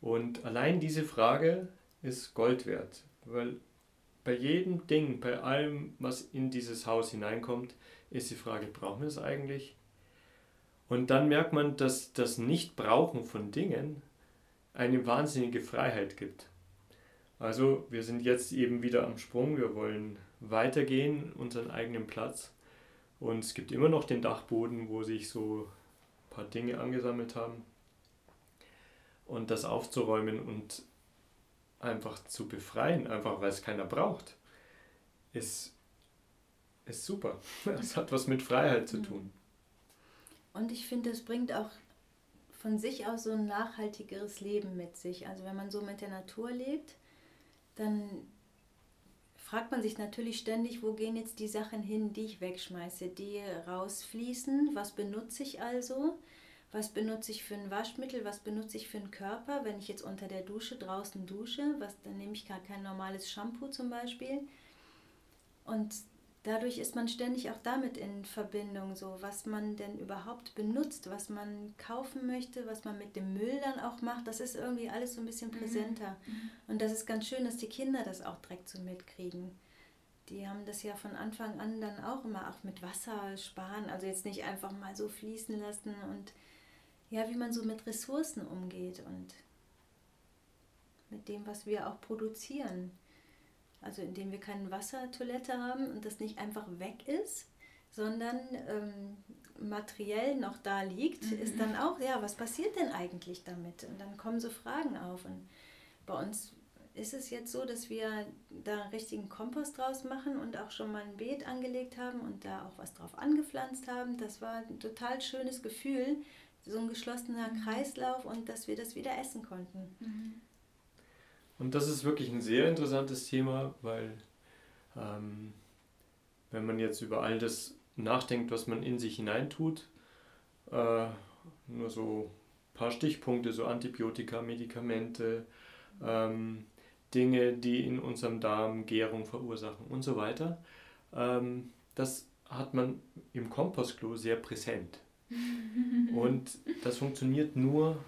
Und allein diese Frage ist Gold wert, weil bei jedem Ding, bei allem, was in dieses Haus hineinkommt, ist die Frage, brauchen wir es eigentlich? Und dann merkt man, dass das Nichtbrauchen von Dingen eine wahnsinnige Freiheit gibt. Also wir sind jetzt eben wieder am Sprung, wir wollen weitergehen, unseren eigenen Platz. Und es gibt immer noch den Dachboden, wo sich so ein paar Dinge angesammelt haben. Und das aufzuräumen und einfach zu befreien, einfach weil es keiner braucht, ist, ist super. Es hat was mit Freiheit zu tun. Und ich finde, es bringt auch von sich aus so ein nachhaltigeres Leben mit sich. Also wenn man so mit der Natur lebt, dann fragt man sich natürlich ständig, wo gehen jetzt die Sachen hin, die ich wegschmeiße, die rausfließen, was benutze ich also, was benutze ich für ein Waschmittel, was benutze ich für einen Körper, wenn ich jetzt unter der Dusche draußen dusche, was, dann nehme ich gar kein normales Shampoo zum Beispiel. Und dadurch ist man ständig auch damit in Verbindung, so was man denn überhaupt benutzt, was man kaufen möchte, was man mit dem Müll dann auch macht. Das ist irgendwie alles so ein bisschen mhm. präsenter. Mhm. Und das ist ganz schön, dass die Kinder das auch direkt so mitkriegen. Die haben das ja von Anfang an dann auch immer auch mit Wasser sparen, also jetzt nicht einfach mal so fließen lassen und ja, wie man so mit Ressourcen umgeht und mit dem, was wir auch produzieren. Also indem wir keine Wassertoilette haben und das nicht einfach weg ist, sondern ähm, materiell noch da liegt, mhm. ist dann auch, ja, was passiert denn eigentlich damit? Und dann kommen so Fragen auf. Und bei uns ist es jetzt so, dass wir da einen richtigen Kompost draus machen und auch schon mal ein Beet angelegt haben und da auch was drauf angepflanzt haben. Das war ein total schönes Gefühl, so ein geschlossener mhm. Kreislauf und dass wir das wieder essen konnten. Mhm. Und das ist wirklich ein sehr interessantes Thema, weil ähm, wenn man jetzt über all das nachdenkt, was man in sich hineintut, äh, nur so ein paar Stichpunkte, so Antibiotika, Medikamente, ähm, Dinge, die in unserem Darm Gärung verursachen und so weiter, ähm, das hat man im Kompostklo sehr präsent. und das funktioniert nur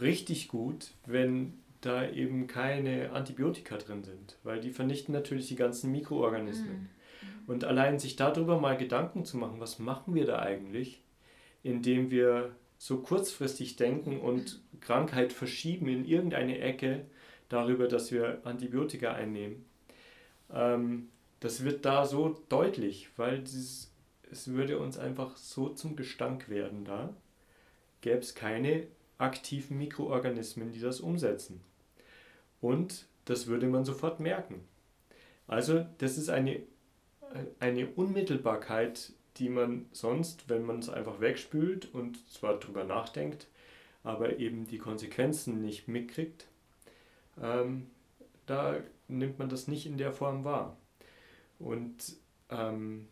richtig gut, wenn da eben keine Antibiotika drin sind, weil die vernichten natürlich die ganzen Mikroorganismen. Mhm. Und allein sich darüber mal Gedanken zu machen, was machen wir da eigentlich, indem wir so kurzfristig denken und Krankheit verschieben in irgendeine Ecke darüber, dass wir Antibiotika einnehmen. Ähm, das wird da so deutlich, weil dieses, es würde uns einfach so zum Gestank werden da, gäbe es keine aktiven Mikroorganismen, die das umsetzen. Und das würde man sofort merken. Also das ist eine, eine Unmittelbarkeit, die man sonst, wenn man es einfach wegspült und zwar drüber nachdenkt, aber eben die Konsequenzen nicht mitkriegt, ähm, da nimmt man das nicht in der Form wahr. Und ähm,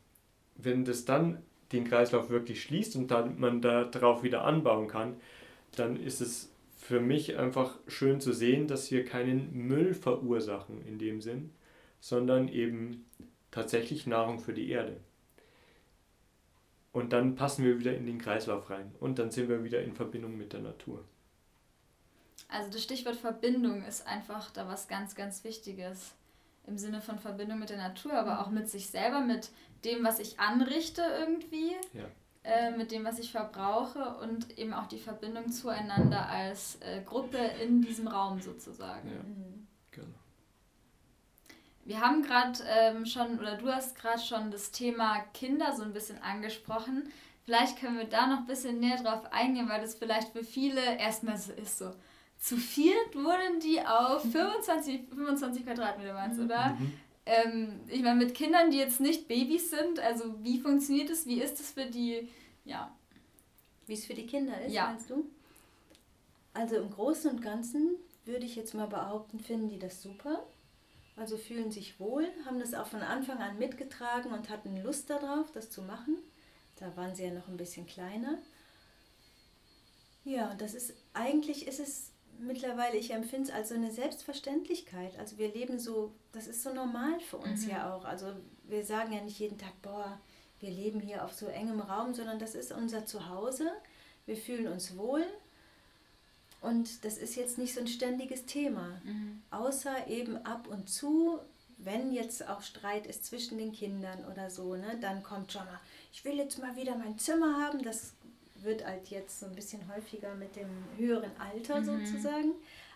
wenn das dann den Kreislauf wirklich schließt und dann man darauf wieder anbauen kann, dann ist es für mich einfach schön zu sehen, dass wir keinen Müll verursachen in dem Sinn, sondern eben tatsächlich Nahrung für die Erde. Und dann passen wir wieder in den Kreislauf rein und dann sind wir wieder in Verbindung mit der Natur. Also das Stichwort Verbindung ist einfach da was ganz, ganz Wichtiges. im Sinne von Verbindung mit der Natur, aber auch mit sich selber, mit dem, was ich anrichte irgendwie, ja. Äh, mit dem, was ich verbrauche und eben auch die Verbindung zueinander als äh, Gruppe in diesem Raum sozusagen. Ja. Mhm. Genau. Wir haben gerade ähm, schon, oder du hast gerade schon das Thema Kinder so ein bisschen angesprochen. Vielleicht können wir da noch ein bisschen näher drauf eingehen, weil das vielleicht für viele erstmal so ist, so zu viert wohnen die auf 25, 25 Quadratmeter, meinst du, oder? Mhm. Ähm, ich meine, mit Kindern, die jetzt nicht Babys sind, also wie funktioniert es, wie ist es für die, ja. Wie es für die Kinder ist, ja. meinst du? Also im Großen und Ganzen würde ich jetzt mal behaupten, finden die das super. Also fühlen sich wohl, haben das auch von Anfang an mitgetragen und hatten Lust darauf, das zu machen. Da waren sie ja noch ein bisschen kleiner. Ja, das ist eigentlich ist es mittlerweile, ich empfinde es als so eine Selbstverständlichkeit. Also wir leben so, das ist so normal für uns mhm. ja auch. Also wir sagen ja nicht jeden Tag, boah, wir leben hier auf so engem Raum, sondern das ist unser Zuhause. Wir fühlen uns wohl. Und das ist jetzt nicht so ein ständiges Thema. Mhm. Außer eben ab und zu, wenn jetzt auch Streit ist zwischen den Kindern oder so, ne, dann kommt schon mal, ich will jetzt mal wieder mein Zimmer haben. Das wird halt jetzt so ein bisschen häufiger mit dem höheren Alter mhm. sozusagen.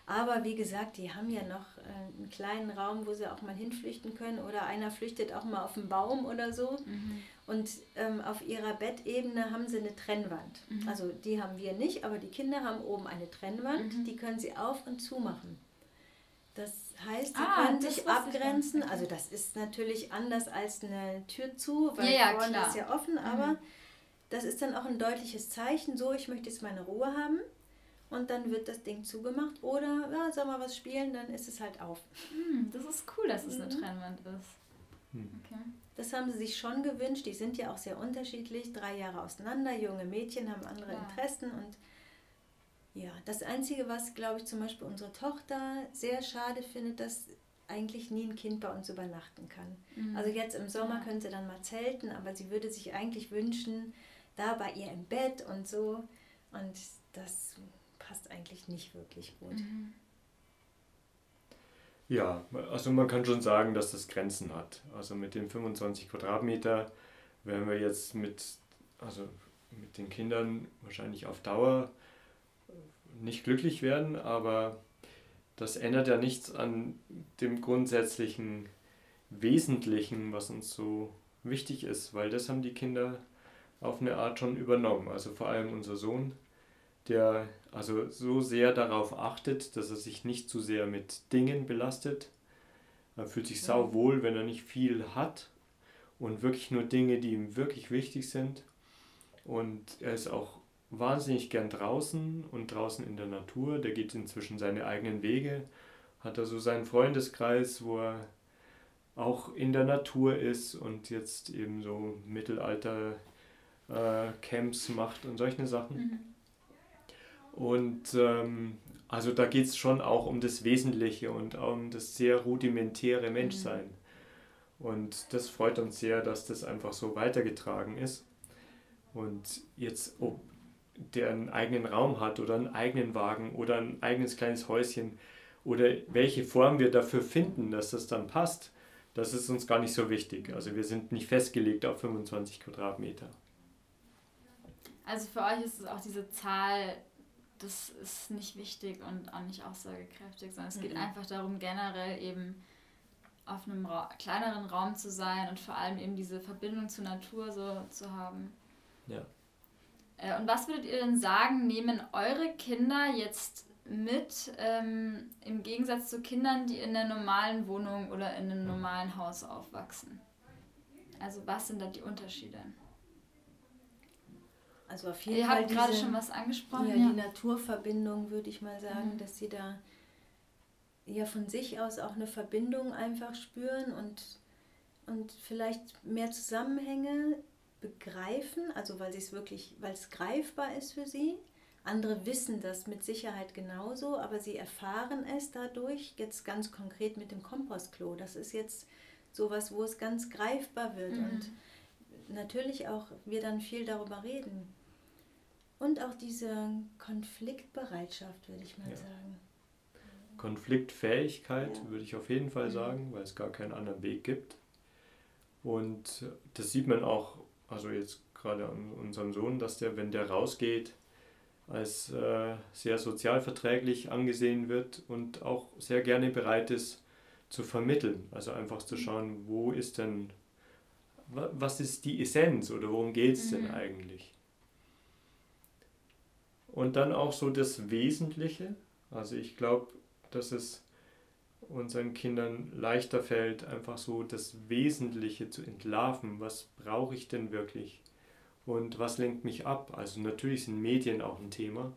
Aber wie gesagt, die haben ja noch äh, einen kleinen Raum, wo sie auch mal hinflüchten können. Oder einer flüchtet auch mal auf den Baum oder so. Mhm. Und ähm, auf ihrer Bettebene haben sie eine Trennwand. Mhm. Also die haben wir nicht, aber die Kinder haben oben eine Trennwand. Mhm. Die können sie auf und zu machen. Das heißt, sie ah, können sich abgrenzen. Also das ist natürlich anders als eine Tür zu, weil ja, ja, vorne klar. ist ja offen, aber mhm das ist dann auch ein deutliches Zeichen, so ich möchte jetzt meine Ruhe haben. Und dann wird das Ding zugemacht. Oder, ja, soll mal was spielen, dann ist es halt auf. Hm, das ist cool, dass es mhm. eine Trennwand ist. Hm. Okay. Das haben sie sich schon gewünscht. Die sind ja auch sehr unterschiedlich. Drei Jahre auseinander. Junge Mädchen haben andere ja. Interessen. Und ja, das Einzige, was, glaube ich, zum Beispiel unsere Tochter sehr schade findet, dass eigentlich nie ein Kind bei uns übernachten kann. Mhm. Also jetzt im Sommer können sie dann mal zelten, aber sie würde sich eigentlich wünschen, da bei ihr im Bett und so. Und das passt eigentlich nicht wirklich gut. Mhm. Ja, also man kann schon sagen, dass das Grenzen hat. Also mit den 25 Quadratmeter werden wir jetzt mit, also mit den Kindern wahrscheinlich auf Dauer nicht glücklich werden, aber das ändert ja nichts an dem grundsätzlichen Wesentlichen, was uns so wichtig ist, weil das haben die Kinder auf eine Art schon übernommen. Also vor allem unser Sohn, der also so sehr darauf achtet, dass er sich nicht zu sehr mit Dingen belastet. Er fühlt sich sau wohl, wenn er nicht viel hat und wirklich nur Dinge, die ihm wirklich wichtig sind. Und er ist auch wahnsinnig gern draußen und draußen in der Natur. Der geht inzwischen seine eigenen Wege, hat also seinen Freundeskreis, wo er auch in der Natur ist und jetzt eben so Mittelalter äh, Camps macht und solche Sachen. Mhm. Und ähm, also da geht es schon auch um das Wesentliche und um das sehr rudimentäre Menschsein. Mhm. Und das freut uns sehr, dass das einfach so weitergetragen ist. Und jetzt, ob der einen eigenen Raum hat oder einen eigenen Wagen oder ein eigenes kleines Häuschen oder welche Form wir dafür finden, dass das dann passt, das ist uns gar nicht so wichtig. Also wir sind nicht festgelegt auf 25 Quadratmeter. Also für euch ist es auch diese Zahl, das ist nicht wichtig und auch nicht aussagekräftig, sondern es mhm. geht einfach darum, generell eben auf einem Ra kleineren Raum zu sein und vor allem eben diese Verbindung zur Natur so zu haben. Ja. Äh, und was würdet ihr denn sagen, nehmen eure Kinder jetzt mit, ähm, im Gegensatz zu Kindern, die in der normalen Wohnung oder in einem normalen Haus aufwachsen? Also was sind da die Unterschiede? Also auf jeden Ihr Fall. Ihr habt gerade schon was angesprochen. Ja, ja, die Naturverbindung, würde ich mal sagen, mhm. dass sie da ja von sich aus auch eine Verbindung einfach spüren und, und vielleicht mehr Zusammenhänge begreifen, also weil sie es wirklich, weil es greifbar ist für sie. Andere wissen das mit Sicherheit genauso, aber sie erfahren es dadurch jetzt ganz konkret mit dem Kompostklo. Das ist jetzt sowas, wo es ganz greifbar wird mhm. und natürlich auch wir dann viel darüber reden. Und auch diese Konfliktbereitschaft, würde ich mal ja. sagen. Konfliktfähigkeit, ja. würde ich auf jeden Fall mhm. sagen, weil es gar keinen anderen Weg gibt. Und das sieht man auch, also jetzt gerade an unserem Sohn, dass der, wenn der rausgeht, als äh, sehr sozialverträglich angesehen wird und auch sehr gerne bereit ist zu vermitteln. Also einfach zu mhm. schauen, wo ist denn, was ist die Essenz oder worum geht es denn mhm. eigentlich? Und dann auch so das Wesentliche. Also ich glaube, dass es unseren Kindern leichter fällt, einfach so das Wesentliche zu entlarven. Was brauche ich denn wirklich? Und was lenkt mich ab? Also natürlich sind Medien auch ein Thema.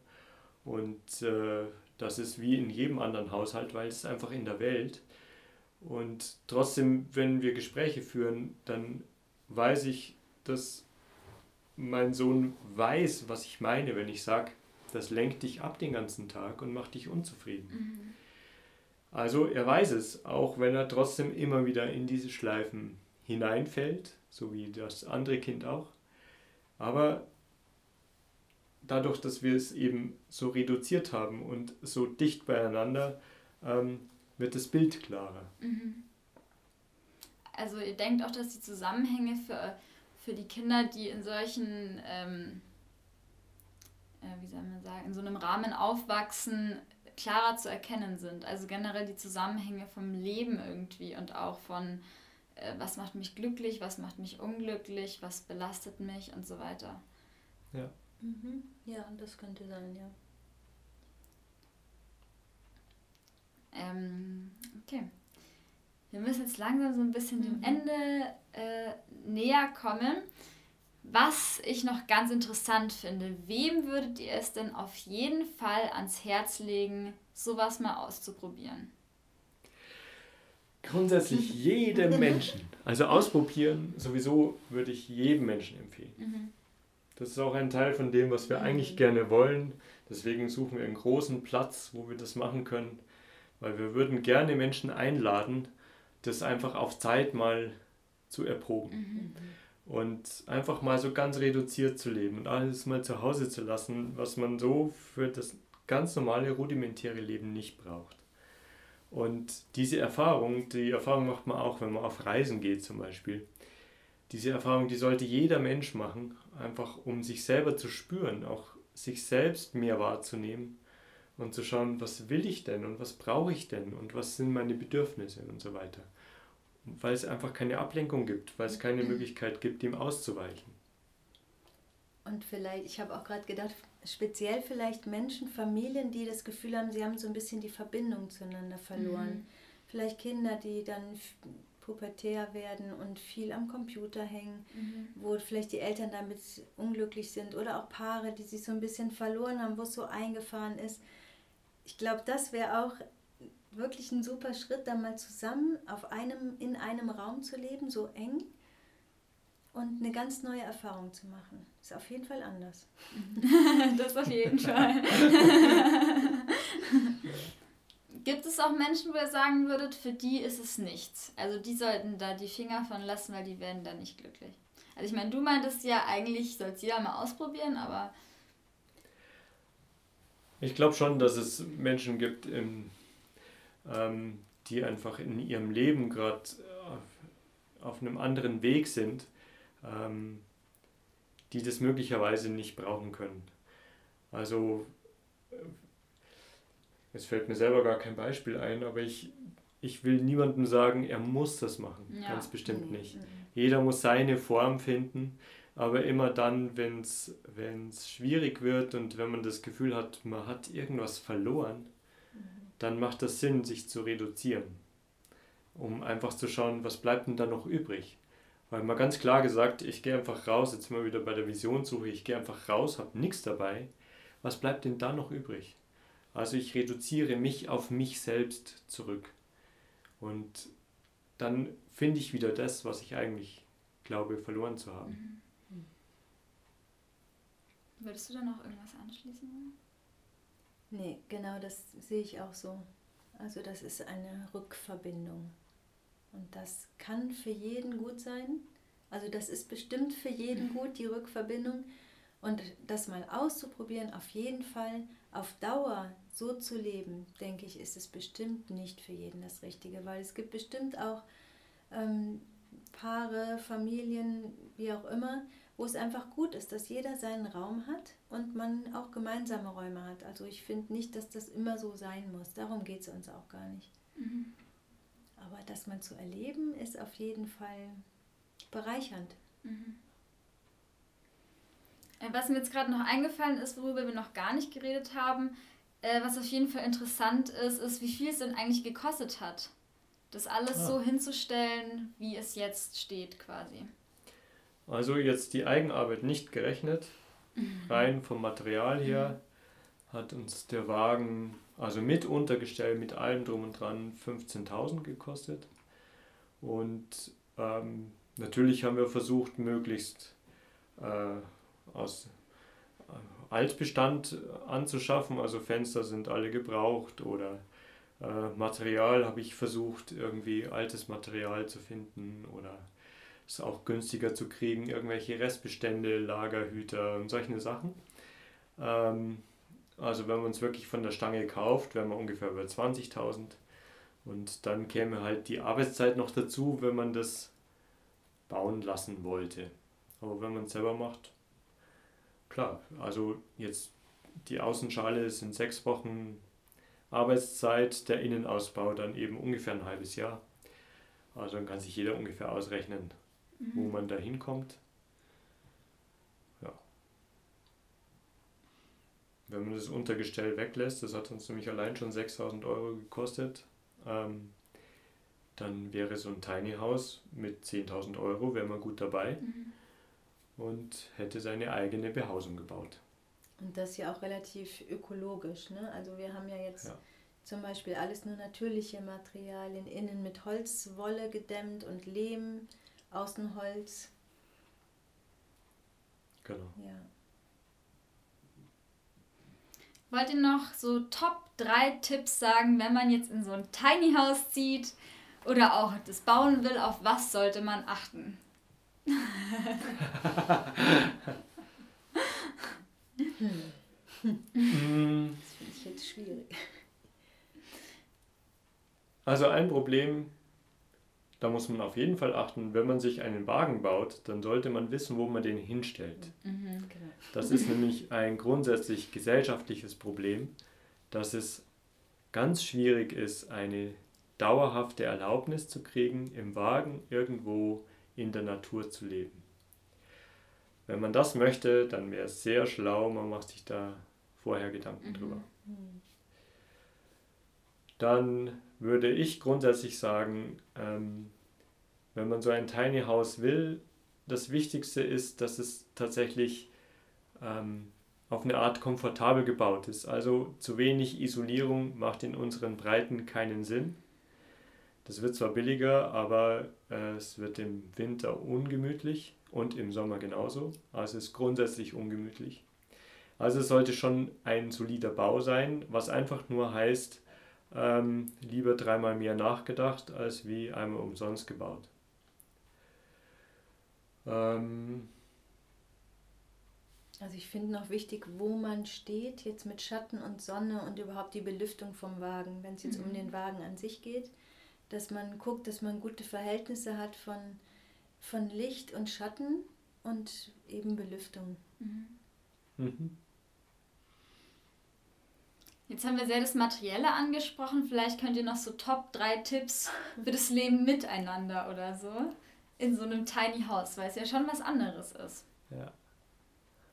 Und äh, das ist wie in jedem anderen Haushalt, weil es einfach in der Welt. Und trotzdem, wenn wir Gespräche führen, dann weiß ich, dass mein Sohn weiß, was ich meine, wenn ich sage, das lenkt dich ab den ganzen Tag und macht dich unzufrieden. Mhm. Also er weiß es, auch wenn er trotzdem immer wieder in diese Schleifen hineinfällt, so wie das andere Kind auch. Aber dadurch, dass wir es eben so reduziert haben und so dicht beieinander, ähm, wird das Bild klarer. Mhm. Also ihr denkt auch, dass die Zusammenhänge für, für die Kinder, die in solchen ähm, äh, wie soll man sagen, in so einem Rahmen aufwachsen, klarer zu erkennen sind. Also generell die Zusammenhänge vom Leben irgendwie und auch von, äh, was macht mich glücklich, was macht mich unglücklich, was belastet mich und so weiter. Ja. Mhm. Ja, das könnte sein, ja. Ähm, okay. Wir müssen jetzt langsam so ein bisschen mhm. dem Ende äh, näher kommen. Was ich noch ganz interessant finde, wem würdet ihr es denn auf jeden Fall ans Herz legen, sowas mal auszuprobieren? Grundsätzlich jedem Menschen. Also ausprobieren sowieso würde ich jedem Menschen empfehlen. Mhm. Das ist auch ein Teil von dem, was wir mhm. eigentlich gerne wollen. Deswegen suchen wir einen großen Platz, wo wir das machen können, weil wir würden gerne Menschen einladen, das einfach auf Zeit mal zu erproben. Mhm und einfach mal so ganz reduziert zu leben und alles mal zu Hause zu lassen, was man so für das ganz normale rudimentäre Leben nicht braucht. Und diese Erfahrung, die Erfahrung macht man auch, wenn man auf Reisen geht zum Beispiel. Diese Erfahrung, die sollte jeder Mensch machen, einfach um sich selber zu spüren, auch sich selbst mehr wahrzunehmen und zu schauen, was will ich denn und was brauche ich denn und was sind meine Bedürfnisse und so weiter weil es einfach keine Ablenkung gibt, weil es keine Möglichkeit gibt, ihm auszuweichen. Und vielleicht, ich habe auch gerade gedacht, speziell vielleicht Menschen, Familien, die das Gefühl haben, sie haben so ein bisschen die Verbindung zueinander verloren. Mhm. Vielleicht Kinder, die dann pubertär werden und viel am Computer hängen, mhm. wo vielleicht die Eltern damit unglücklich sind oder auch Paare, die sich so ein bisschen verloren haben, wo es so eingefahren ist. Ich glaube, das wäre auch wirklich ein super Schritt, da mal zusammen auf einem, in einem Raum zu leben, so eng und eine ganz neue Erfahrung zu machen. Ist auf jeden Fall anders. das auf jeden Fall. Gibt es auch Menschen, wo ihr sagen würdet, für die ist es nichts? Also die sollten da die Finger von lassen, weil die werden da nicht glücklich. Also ich meine, du meintest ja, eigentlich soll es jeder mal ausprobieren, aber... Ich glaube schon, dass es Menschen gibt im ähm, die einfach in ihrem Leben gerade auf, auf, einem anderen Weg sind, ähm, die das möglicherweise nicht brauchen können. Also, es fällt mir selber gar kein Beispiel ein, aber ich, ich will niemandem sagen, er muss das machen. Ja. Ganz bestimmt mhm. nicht. Jeder muss seine Form finden, aber immer dann, wenn es schwierig wird und wenn man das Gefühl hat, man hat irgendwas verloren, dann macht das Sinn, sich zu reduzieren, um einfach zu schauen, was bleibt denn da noch übrig. Weil mal ganz klar gesagt, ich gehe einfach raus, jetzt mal wieder bei der Visionssuche, ich gehe einfach raus, habe nichts dabei. Was bleibt denn da noch übrig? Also ich reduziere mich auf mich selbst zurück. Und dann finde ich wieder das, was ich eigentlich glaube, verloren zu haben. Mhm. Würdest du da noch irgendwas anschließen? Nee, genau das sehe ich auch so. Also das ist eine Rückverbindung. Und das kann für jeden gut sein. Also das ist bestimmt für jeden mhm. gut, die Rückverbindung. Und das mal auszuprobieren, auf jeden Fall auf Dauer so zu leben, denke ich, ist es bestimmt nicht für jeden das Richtige, weil es gibt bestimmt auch ähm, Paare, Familien, wie auch immer, wo es einfach gut ist, dass jeder seinen Raum hat und man auch gemeinsame Räume hat. Also ich finde nicht, dass das immer so sein muss. Darum geht es uns auch gar nicht. Mhm. Aber das mal zu erleben, ist auf jeden Fall bereichernd. Mhm. Äh, was mir jetzt gerade noch eingefallen ist, worüber wir noch gar nicht geredet haben, äh, was auf jeden Fall interessant ist, ist, wie viel es denn eigentlich gekostet hat, das alles ah. so hinzustellen, wie es jetzt steht quasi. Also jetzt die Eigenarbeit nicht gerechnet, mhm. rein vom Material her mhm. hat uns der Wagen, also mit Untergestell, mit allem drum und dran, 15.000 gekostet. Und ähm, natürlich haben wir versucht, möglichst äh, aus äh, Altbestand anzuschaffen. Also Fenster sind alle gebraucht oder äh, Material habe ich versucht, irgendwie altes Material zu finden oder es auch günstiger zu kriegen, irgendwelche Restbestände, Lagerhüter und solche Sachen. Ähm, also wenn man es wirklich von der Stange kauft, wären wir ungefähr bei 20.000 und dann käme halt die Arbeitszeit noch dazu, wenn man das bauen lassen wollte. Aber wenn man es selber macht, klar, also jetzt die Außenschale sind sechs Wochen Arbeitszeit, der Innenausbau dann eben ungefähr ein halbes Jahr. Also dann kann sich jeder ungefähr ausrechnen, mhm. wo man da hinkommt. Ja. Wenn man das Untergestell weglässt, das hat uns nämlich allein schon 6000 Euro gekostet, ähm, dann wäre so ein Tiny House mit 10.000 Euro, wäre man gut dabei. Mhm und hätte seine eigene Behausung gebaut. Und das ja auch relativ ökologisch. Ne? Also wir haben ja jetzt ja. zum Beispiel alles nur natürliche Materialien, innen mit Holzwolle gedämmt und Lehm, außen Holz. Genau. Ja. Wollt ihr noch so Top 3 Tipps sagen, wenn man jetzt in so ein Tiny House zieht oder auch das bauen will, auf was sollte man achten? Das finde ich jetzt schwierig. Also ein Problem, da muss man auf jeden Fall achten, wenn man sich einen Wagen baut, dann sollte man wissen, wo man den hinstellt. Mhm, genau. Das ist nämlich ein grundsätzlich gesellschaftliches Problem, dass es ganz schwierig ist, eine dauerhafte Erlaubnis zu kriegen, im Wagen irgendwo in der Natur zu leben. Wenn man das möchte, dann wäre es sehr schlau, man macht sich da vorher Gedanken mhm. drüber. Dann würde ich grundsätzlich sagen, ähm, wenn man so ein Tiny House will, das Wichtigste ist, dass es tatsächlich ähm, auf eine Art komfortabel gebaut ist. Also zu wenig Isolierung macht in unseren Breiten keinen Sinn. Das wird zwar billiger, aber äh, es wird im Winter ungemütlich und im Sommer genauso. Also es ist grundsätzlich ungemütlich. Also es sollte schon ein solider Bau sein, was einfach nur heißt, ähm, lieber dreimal mehr nachgedacht als wie einmal umsonst gebaut. Ähm, also ich finde noch wichtig, wo man steht, jetzt mit Schatten und Sonne und überhaupt die Belüftung vom Wagen, wenn es jetzt mhm. um den Wagen an sich geht dass man guckt, dass man gute Verhältnisse hat von, von Licht und Schatten und eben Belüftung. Mhm. Mhm. Jetzt haben wir sehr das Materielle angesprochen. Vielleicht könnt ihr noch so Top 3 Tipps für das Leben miteinander oder so in so einem Tiny House, weil es ja schon was anderes ist. Ja.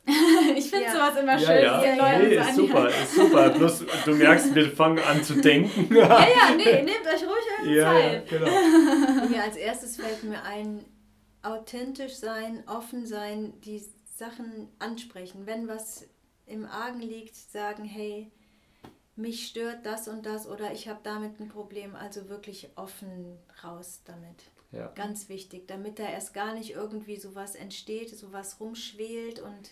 ich finde ja. sowas immer schön. Ja, ja. Nee, ist super, ist super. Bloß du merkst, wir fangen an zu denken. ja, ja, nee, nehmt euch ruhig eure ja, Zeit. Ja, genau. ja, als erstes fällt mir ein, authentisch sein, offen sein, die Sachen ansprechen. Wenn was im Argen liegt, sagen, hey, mich stört das und das oder ich habe damit ein Problem. Also wirklich offen raus damit. Ja. Ganz wichtig, damit da erst gar nicht irgendwie sowas entsteht, sowas rumschwelt und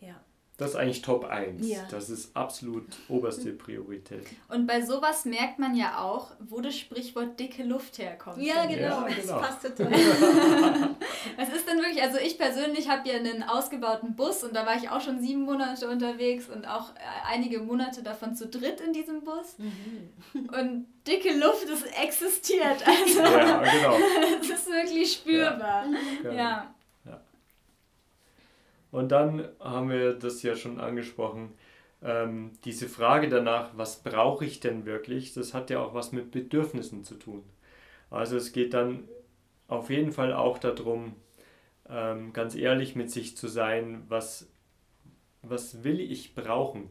ja. Das ist eigentlich Top 1. Ja. Das ist absolut oberste Priorität. Und bei sowas merkt man ja auch, wo das Sprichwort dicke Luft herkommt. Ja, genau, ja, genau. das passt total. Was ist denn wirklich, also ich persönlich habe ja einen ausgebauten Bus und da war ich auch schon sieben Monate unterwegs und auch äh, einige Monate davon zu dritt in diesem Bus. Mhm. Und dicke Luft, das existiert. Also, ja, genau. Es ist wirklich spürbar. Ja. Genau. ja. Und dann haben wir das ja schon angesprochen, ähm, diese Frage danach, was brauche ich denn wirklich, das hat ja auch was mit Bedürfnissen zu tun. Also es geht dann auf jeden Fall auch darum, ähm, ganz ehrlich mit sich zu sein, was, was will ich brauchen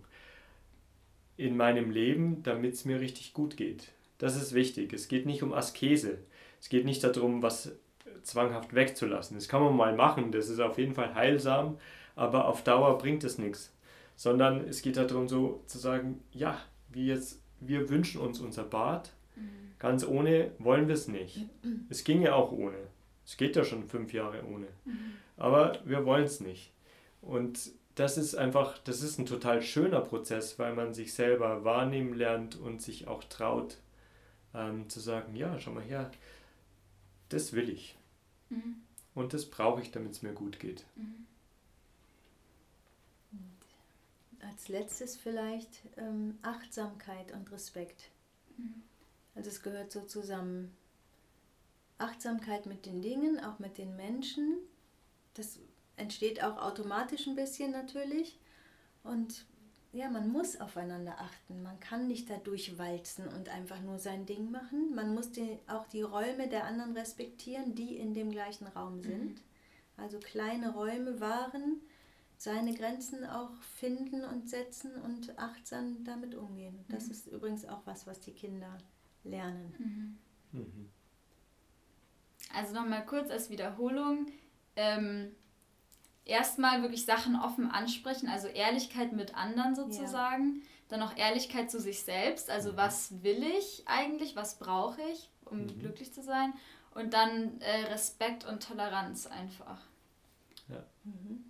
in meinem Leben, damit es mir richtig gut geht. Das ist wichtig. Es geht nicht um Askese. Es geht nicht darum, was zwanghaft wegzulassen. Das kann man mal machen, das ist auf jeden Fall heilsam, aber auf Dauer bringt es nichts. Sondern es geht darum, so zu sagen, ja, wir, jetzt, wir wünschen uns unser Bad, mhm. ganz ohne wollen wir es nicht. Es ging ja auch ohne. Es geht ja schon fünf Jahre ohne. Mhm. Aber wir wollen es nicht. Und das ist einfach, das ist ein total schöner Prozess, weil man sich selber wahrnehmen lernt und sich auch traut ähm, zu sagen, ja, schau mal her, das will ich. Mhm. Und das brauche ich, damit es mir gut geht. Mhm. als letztes vielleicht ähm, Achtsamkeit und Respekt. Mhm. Also es gehört so zusammen. Achtsamkeit mit den Dingen, auch mit den Menschen. Das entsteht auch automatisch ein bisschen natürlich. Und ja, man muss aufeinander achten. Man kann nicht da durchwalzen und einfach nur sein Ding machen. Man muss die, auch die Räume der anderen respektieren, die in dem gleichen Raum sind. Mhm. Also kleine Räume wahren, seine Grenzen auch finden und setzen und achtsam damit umgehen. Das mhm. ist übrigens auch was, was die Kinder lernen. Mhm. Mhm. Also nochmal kurz als Wiederholung. Ähm, erstmal wirklich Sachen offen ansprechen, also Ehrlichkeit mit anderen sozusagen. Ja. Dann auch Ehrlichkeit zu sich selbst, also mhm. was will ich eigentlich, was brauche ich, um mhm. glücklich zu sein. Und dann äh, Respekt und Toleranz einfach. Ja. Mhm.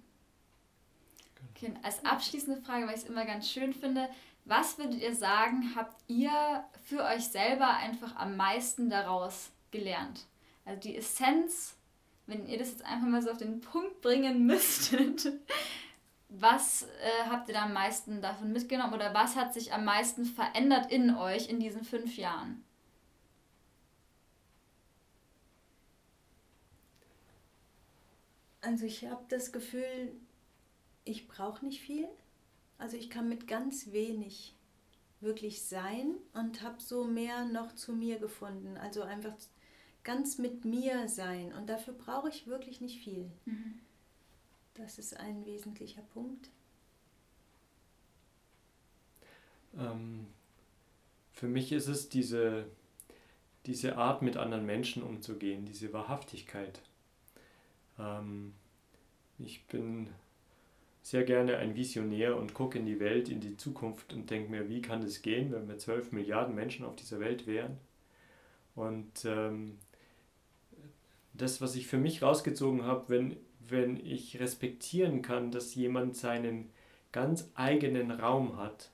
Okay, als abschließende Frage, weil ich es immer ganz schön finde, was würdet ihr sagen, habt ihr für euch selber einfach am meisten daraus gelernt? Also die Essenz, wenn ihr das jetzt einfach mal so auf den Punkt bringen müsstet, was äh, habt ihr da am meisten davon mitgenommen oder was hat sich am meisten verändert in euch in diesen fünf Jahren? Also ich habe das Gefühl, ich brauche nicht viel. Also ich kann mit ganz wenig wirklich sein und habe so mehr noch zu mir gefunden. Also einfach ganz mit mir sein. Und dafür brauche ich wirklich nicht viel. Mhm. Das ist ein wesentlicher Punkt. Ähm, für mich ist es diese, diese Art, mit anderen Menschen umzugehen, diese Wahrhaftigkeit. Ähm, ich bin sehr gerne ein Visionär und gucke in die Welt, in die Zukunft und denke mir, wie kann es gehen, wenn wir 12 Milliarden Menschen auf dieser Welt wären. Und ähm, das, was ich für mich rausgezogen habe, wenn, wenn ich respektieren kann, dass jemand seinen ganz eigenen Raum hat,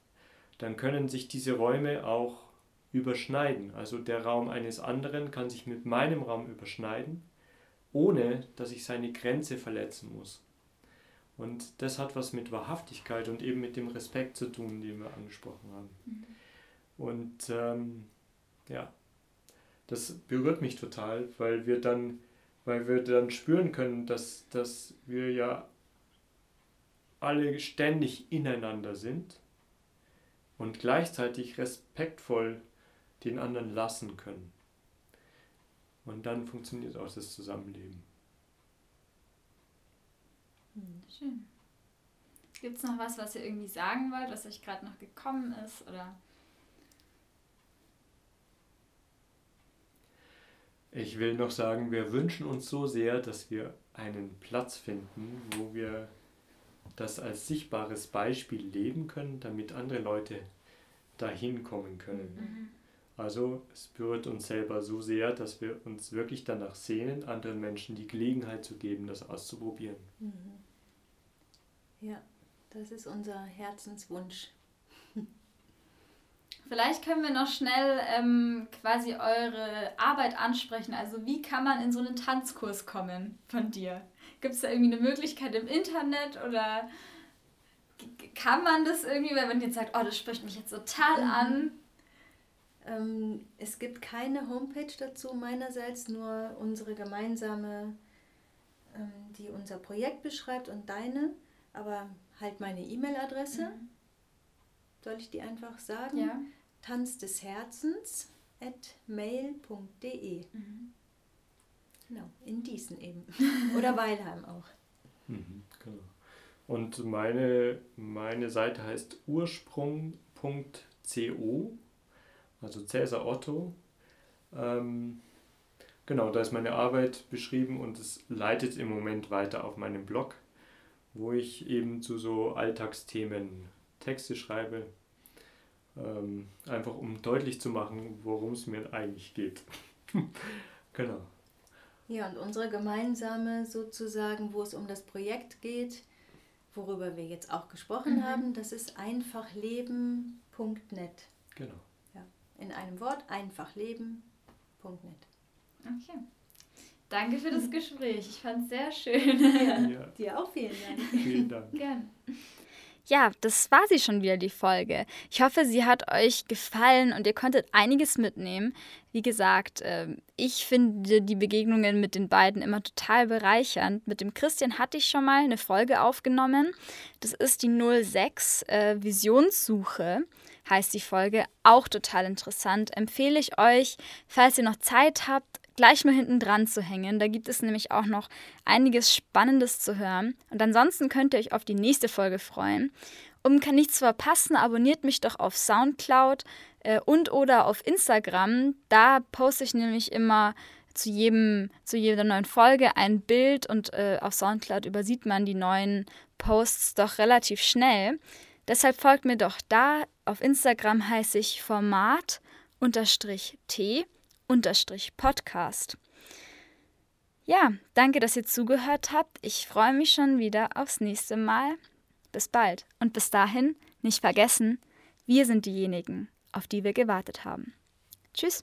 dann können sich diese Räume auch überschneiden. Also der Raum eines anderen kann sich mit meinem Raum überschneiden, ohne dass ich seine Grenze verletzen muss. Und das hat was mit Wahrhaftigkeit und eben mit dem Respekt zu tun, den wir angesprochen haben. Mhm. Und ähm, ja, das berührt mich total, weil wir dann, weil wir dann spüren können, dass, dass wir ja alle ständig ineinander sind und gleichzeitig respektvoll den anderen lassen können. Und dann funktioniert auch das Zusammenleben. Schön. Gibt es noch was, was ihr irgendwie sagen wollt, was euch gerade noch gekommen ist? Oder? Ich will noch sagen, wir wünschen uns so sehr, dass wir einen Platz finden, wo wir das als sichtbares Beispiel leben können, damit andere Leute dahin kommen können. Mhm. Also es berührt uns selber so sehr, dass wir uns wirklich danach sehnen, anderen Menschen die Gelegenheit zu geben, das auszuprobieren. Mhm. Ja, Das ist unser Herzenswunsch. Vielleicht können wir noch schnell ähm, quasi eure Arbeit ansprechen. Also wie kann man in so einen Tanzkurs kommen von dir? Gibt es da irgendwie eine Möglichkeit im Internet oder kann man das irgendwie, wenn man jetzt sagt, oh, das spricht mich jetzt total mhm. an? Ähm, es gibt keine Homepage dazu meinerseits, nur unsere gemeinsame, ähm, die unser Projekt beschreibt und deine, aber halt meine E-Mail-Adresse. Mhm. Soll ich die einfach sagen? Ja. Tanz des Herzens at mail.de. Mhm. Genau, in Diesen eben. Oder Weilheim auch. Mhm, genau. Und meine, meine Seite heißt ursprung.co, also Cäsar Otto. Ähm, genau, da ist meine Arbeit beschrieben und es leitet im Moment weiter auf meinem Blog, wo ich eben zu so Alltagsthemen Texte schreibe. Ähm, einfach um deutlich zu machen, worum es mir eigentlich geht. genau. Ja, und unsere gemeinsame sozusagen, wo es um das Projekt geht, worüber wir jetzt auch gesprochen mhm. haben, das ist einfachleben.net. Genau. Ja, in einem Wort einfachleben.net. Okay. Danke für das Gespräch. Ich fand es sehr schön. Ja, ja. Dir auch vielen Dank. Vielen Dank. Gerne. Ja, das war sie schon wieder, die Folge. Ich hoffe, sie hat euch gefallen und ihr konntet einiges mitnehmen. Wie gesagt, ähm, ich finde die Begegnungen mit den beiden immer total bereichernd. Mit dem Christian hatte ich schon mal eine Folge aufgenommen. Das ist die 06 äh, Visionssuche, heißt die Folge. Auch total interessant. Empfehle ich euch, falls ihr noch Zeit habt, gleich mal hinten dran zu hängen. Da gibt es nämlich auch noch einiges Spannendes zu hören. Und ansonsten könnt ihr euch auf die nächste Folge freuen. Um nichts verpassen, abonniert mich doch auf Soundcloud äh, und oder auf Instagram. Da poste ich nämlich immer zu, jedem, zu jeder neuen Folge ein Bild und äh, auf Soundcloud übersieht man die neuen Posts doch relativ schnell. Deshalb folgt mir doch da. Auf Instagram heiße ich Format T Podcast. Ja, danke, dass ihr zugehört habt. Ich freue mich schon wieder aufs nächste Mal. Bis bald. Und bis dahin, nicht vergessen, wir sind diejenigen, auf die wir gewartet haben. Tschüss.